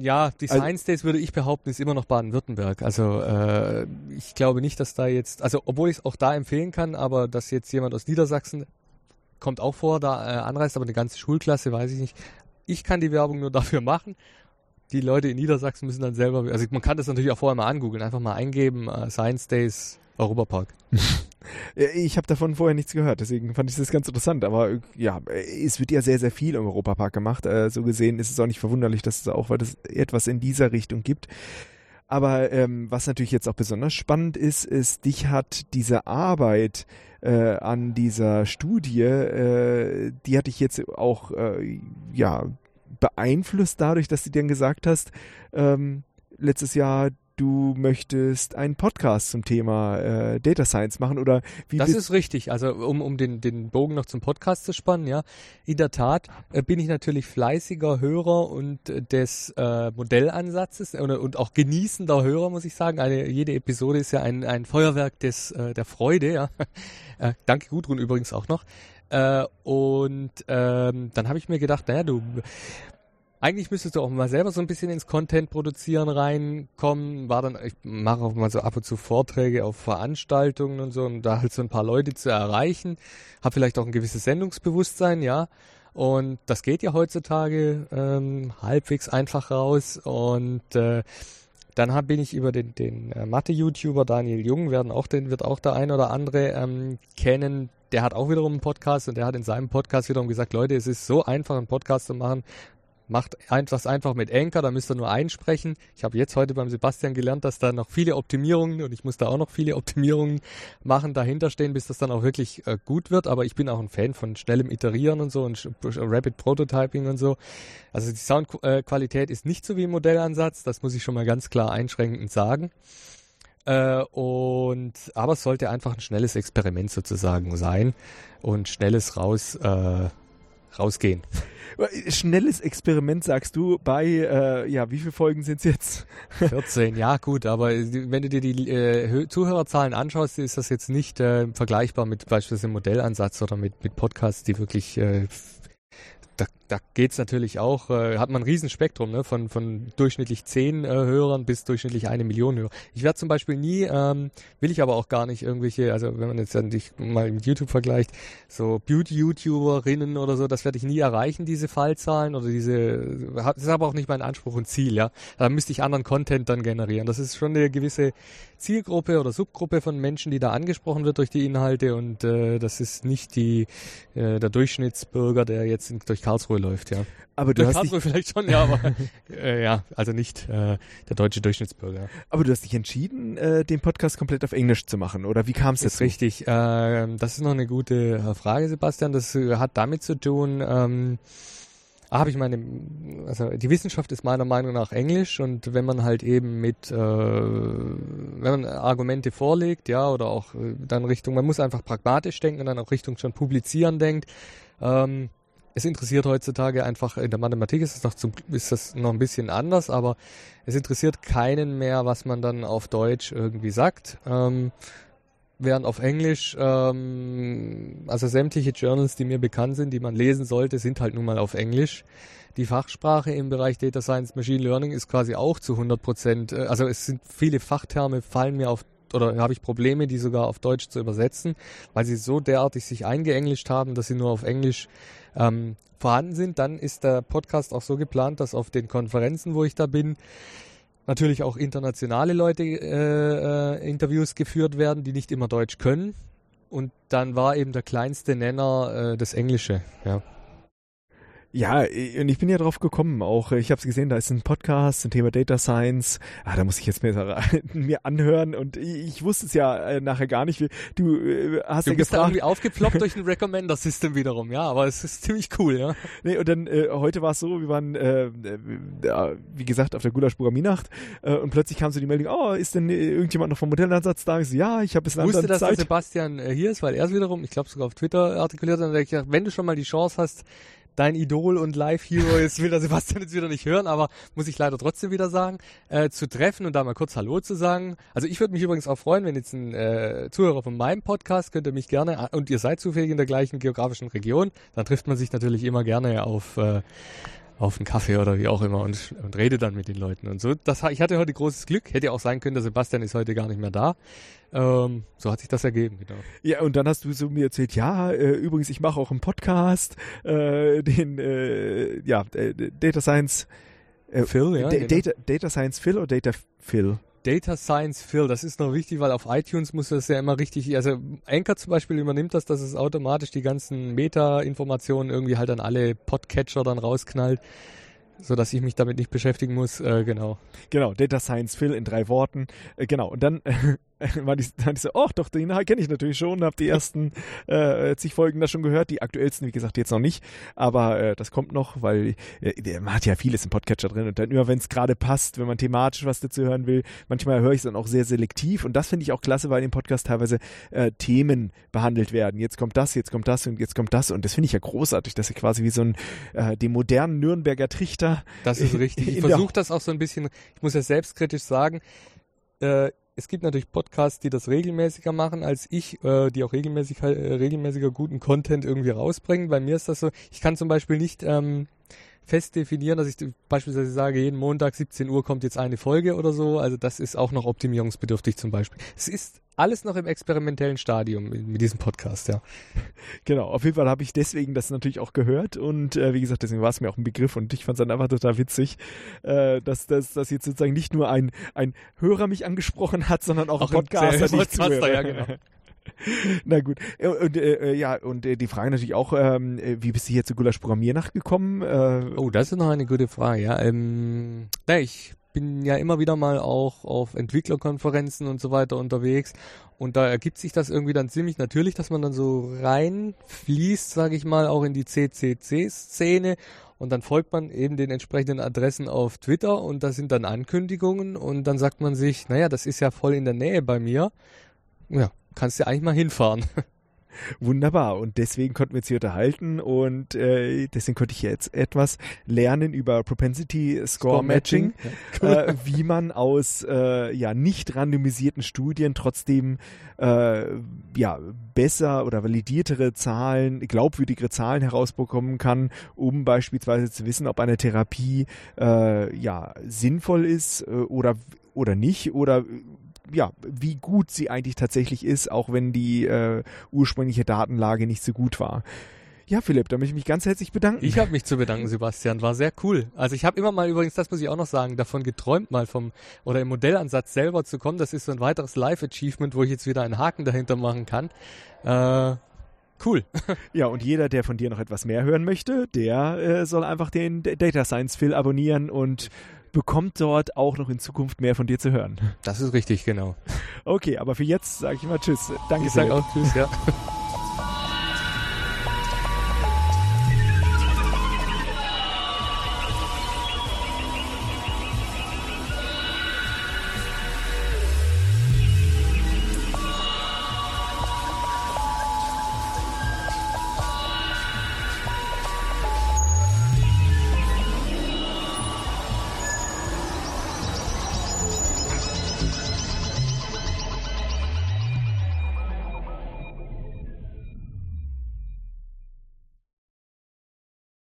ja, die also Science Days würde ich behaupten, ist immer noch Baden-Württemberg. Also äh, ich glaube nicht, dass da jetzt, also obwohl ich es auch da empfehlen kann, aber dass jetzt jemand aus Niedersachsen kommt auch vor, da äh, anreist, aber eine ganze Schulklasse, weiß ich nicht. Ich kann die Werbung nur dafür machen. Die Leute in Niedersachsen müssen dann selber, also man kann das natürlich auch vorher mal angoogeln, einfach mal eingeben, äh, Science Days Europapark. Ich habe davon vorher nichts gehört, deswegen fand ich das ganz interessant. Aber ja, es wird ja sehr, sehr viel im Europapark gemacht. Äh, so gesehen ist es auch nicht verwunderlich, dass es auch etwas in dieser Richtung gibt. Aber ähm, was natürlich jetzt auch besonders spannend ist, ist, dich hat diese Arbeit äh, an dieser Studie, äh, die hatte ich jetzt auch äh, ja beeinflusst dadurch, dass du dir gesagt hast, ähm, letztes Jahr, du möchtest einen Podcast zum Thema äh, Data Science machen oder wie Das ist richtig. Also um, um den, den Bogen noch zum Podcast zu spannen, ja. In der Tat äh, bin ich natürlich fleißiger Hörer und äh, des äh, Modellansatzes und, und auch genießender Hörer, muss ich sagen. Eine, jede Episode ist ja ein, ein Feuerwerk des, äh, der Freude, ja. äh, danke Gudrun übrigens auch noch. Äh, und ähm, dann habe ich mir gedacht, naja, du eigentlich müsstest du auch mal selber so ein bisschen ins Content produzieren reinkommen. War dann, ich mache auch mal so ab und zu Vorträge auf Veranstaltungen und so, um da halt so ein paar Leute zu erreichen. Hab vielleicht auch ein gewisses Sendungsbewusstsein, ja. Und das geht ja heutzutage ähm, halbwegs einfach raus. Und äh, dann hab, bin ich über den, den äh, Mathe-YouTuber Daniel Jung, werden auch den, wird auch der ein oder andere ähm, kennen. Der hat auch wiederum einen Podcast und der hat in seinem Podcast wiederum gesagt, Leute, es ist so einfach, einen Podcast zu machen macht das einfach mit Anchor, da müsst ihr nur einsprechen. Ich habe jetzt heute beim Sebastian gelernt, dass da noch viele Optimierungen und ich muss da auch noch viele Optimierungen machen, dahinter stehen, bis das dann auch wirklich äh, gut wird. Aber ich bin auch ein Fan von schnellem Iterieren und so und Rapid Prototyping und so. Also die Soundqualität ist nicht so wie im Modellansatz, das muss ich schon mal ganz klar einschränkend sagen. Äh, und aber es sollte einfach ein schnelles Experiment sozusagen sein und schnelles raus äh, rausgehen. Schnelles Experiment, sagst du, bei, äh, ja, wie viele Folgen sind es jetzt? 14, ja gut, aber wenn du dir die äh, Zuhörerzahlen anschaust, ist das jetzt nicht äh, vergleichbar mit beispielsweise Modellansatz oder mit, mit Podcasts, die wirklich äh, da, da geht es natürlich auch, äh, hat man ein Riesenspektrum, ne? von, von durchschnittlich zehn äh, Hörern bis durchschnittlich eine Million Hörer. Ich werde zum Beispiel nie, ähm, will ich aber auch gar nicht irgendwelche, also wenn man jetzt dann dich mal mit YouTube vergleicht, so Beauty-YouTuberinnen oder so, das werde ich nie erreichen, diese Fallzahlen oder diese, das ist aber auch nicht mein Anspruch und Ziel, ja. Da müsste ich anderen Content dann generieren. Das ist schon eine gewisse Zielgruppe oder Subgruppe von Menschen, die da angesprochen wird durch die Inhalte und äh, das ist nicht die, äh, der Durchschnittsbürger, der jetzt in, durch Karlsruhe läuft, ja. Aber du durch hast Karlsruhe dich, vielleicht schon, ja, aber äh, ja, also nicht äh, der deutsche Durchschnittsbürger. aber du hast dich entschieden, äh, den Podcast komplett auf Englisch zu machen, oder wie kam es dazu? richtig. Äh, das ist noch eine gute äh, Frage, Sebastian. Das äh, hat damit zu tun, ähm, ah, habe ich meine, also die Wissenschaft ist meiner Meinung nach Englisch und wenn man halt eben mit, äh, wenn man Argumente vorlegt, ja, oder auch äh, dann Richtung, man muss einfach pragmatisch denken und dann auch Richtung schon publizieren denkt. Ähm, es interessiert heutzutage einfach, in der Mathematik ist das, noch zum, ist das noch ein bisschen anders, aber es interessiert keinen mehr, was man dann auf Deutsch irgendwie sagt. Ähm, während auf Englisch, ähm, also sämtliche Journals, die mir bekannt sind, die man lesen sollte, sind halt nun mal auf Englisch. Die Fachsprache im Bereich Data Science Machine Learning ist quasi auch zu 100 Prozent, äh, also es sind viele Fachterme, fallen mir auf oder habe ich Probleme, die sogar auf Deutsch zu übersetzen, weil sie so derartig sich eingeenglischt haben, dass sie nur auf Englisch ähm, vorhanden sind. Dann ist der Podcast auch so geplant, dass auf den Konferenzen, wo ich da bin, natürlich auch internationale Leute äh, äh, Interviews geführt werden, die nicht immer Deutsch können. Und dann war eben der kleinste Nenner äh, das Englische. Ja. Ja, und ich bin ja drauf gekommen, auch ich habe es gesehen, da ist ein Podcast zum Thema Data Science. Ah, da muss ich jetzt mir, mir anhören und ich, wusste es ja äh, nachher gar nicht. Du äh, hast Du ja bist da gefragt, irgendwie aufgeploppt durch ein Recommender-System wiederum, ja, aber es ist ziemlich cool, ja. nee, und dann äh, heute war es so, wir waren äh, äh, wie gesagt auf der Gulasch Programmiernacht äh, und plötzlich kam so die Meldung, oh, ist denn äh, irgendjemand noch vom Modellansatz da? Ich so, ja, ich habe bis wusste, dass Zeit. Sebastian äh, hier ist, weil er es wiederum, ich glaube sogar auf Twitter artikuliert hat, und da ich gedacht, wenn du schon mal die Chance hast, dein Idol und Live-Hero, jetzt will der Sebastian jetzt wieder nicht hören, aber muss ich leider trotzdem wieder sagen, äh, zu treffen und da mal kurz Hallo zu sagen. Also ich würde mich übrigens auch freuen, wenn jetzt ein äh, Zuhörer von meinem Podcast, könnt ihr mich gerne, und ihr seid zufällig in der gleichen geografischen Region, dann trifft man sich natürlich immer gerne auf äh, auf einen Kaffee oder wie auch immer und, und rede dann mit den Leuten und so. Das, ich hatte heute großes Glück. Hätte ja auch sein können, der Sebastian ist heute gar nicht mehr da. Ähm, so hat sich das ergeben, genau. Ja, und dann hast du so mir erzählt, ja, äh, übrigens, ich mache auch einen Podcast, äh, den, äh, ja, äh, Data Science, äh, Phil, ja. Da- genau. Data, Data Science Phil oder Data Phil? Data Science Phil, das ist noch wichtig, weil auf iTunes muss das ja immer richtig, also Anchor zum Beispiel übernimmt das, dass es automatisch die ganzen Meta-Informationen irgendwie halt an alle Podcatcher dann rausknallt, so dass ich mich damit nicht beschäftigen muss, äh, genau. Genau, Data Science Phil in drei Worten. Äh, genau, und dann war ich, dann ich so, ach doch, den kenne ich natürlich schon, habe die ersten äh, zig Folgen da schon gehört, die aktuellsten, wie gesagt, jetzt noch nicht, aber äh, das kommt noch, weil äh, man hat ja vieles im Podcatcher drin und dann immer, wenn es gerade passt, wenn man thematisch was dazu hören will, manchmal höre ich es dann auch sehr selektiv und das finde ich auch klasse, weil im Podcast teilweise äh, Themen behandelt werden. Jetzt kommt das, jetzt kommt das und jetzt kommt das und das finde ich ja großartig, dass sie quasi wie so ein äh, dem modernen Nürnberger Trichter Das ist richtig. Ich versuche das auch so ein bisschen, ich muss ja selbstkritisch sagen, äh, es gibt natürlich Podcasts, die das regelmäßiger machen als ich, äh, die auch regelmäßig, äh, regelmäßiger guten Content irgendwie rausbringen. Bei mir ist das so, ich kann zum Beispiel nicht ähm, fest definieren, dass ich beispielsweise sage, jeden Montag 17 Uhr kommt jetzt eine Folge oder so. Also das ist auch noch optimierungsbedürftig zum Beispiel. Es ist alles noch im experimentellen Stadium mit, diesem Podcast, ja. Genau, auf jeden Fall habe ich deswegen das natürlich auch gehört und äh, wie gesagt, deswegen war es mir auch ein Begriff und ich fand es dann einfach total witzig, äh, dass, dass, dass jetzt sozusagen nicht nur ein, ein Hörer mich angesprochen hat, sondern auch, Auch ein ein Podcaster, ich Podcaster, ja, genau. Na gut, Äh, und äh, ja, und äh, die Frage natürlich auch, ähm, äh, wie bist du hier zu Gulasch Programmiernacht gekommen? Äh, Oh, das ist noch eine gute Frage, ja. Ähm, ja, ich bin ja immer wieder mal auch auf Entwicklerkonferenzen und so weiter unterwegs und da ergibt sich das irgendwie dann ziemlich natürlich, dass man dann so reinfließt, sage ich mal, auch in die CCC-Szene und dann folgt man eben den entsprechenden Adressen auf Twitter und da sind dann Ankündigungen und dann sagt man sich, naja, das ist ja voll in der Nähe bei mir. Ja, kannst du eigentlich mal hinfahren. Wunderbar. Und deswegen konnten wir uns hier unterhalten und äh, deswegen konnte ich jetzt etwas lernen über Propensity Score, Score Matching, Matching. Ja, cool. äh, wie man aus äh, ja nicht randomisierten Studien trotzdem äh, ja besser oder validiertere Zahlen, glaubwürdigere Zahlen herausbekommen kann, um beispielsweise zu wissen, ob eine Therapie äh, ja sinnvoll ist äh, oder oder nicht oder ja, wie gut sie eigentlich tatsächlich ist, auch wenn die äh, ursprüngliche Datenlage nicht so gut war. Ja, Philipp, da möchte ich mich ganz herzlich bedanken. Ich habe mich zu bedanken, Sebastian. War sehr cool. Also ich habe immer mal übrigens, das muss ich auch noch sagen, davon geträumt, mal vom oder im Modellansatz selber zu kommen. Das ist so ein weiteres Live-Achievement, wo ich jetzt wieder einen Haken dahinter machen kann. Äh, Cool. ja, und jeder, der von dir noch etwas mehr hören möchte, der äh, soll einfach den Data Science Phil abonnieren und bekommt dort auch noch in Zukunft mehr von dir zu hören. Das ist richtig, genau. Okay, aber für jetzt sage ich mal Tschüss. Danke. Ich sage auch Tschüss, ja.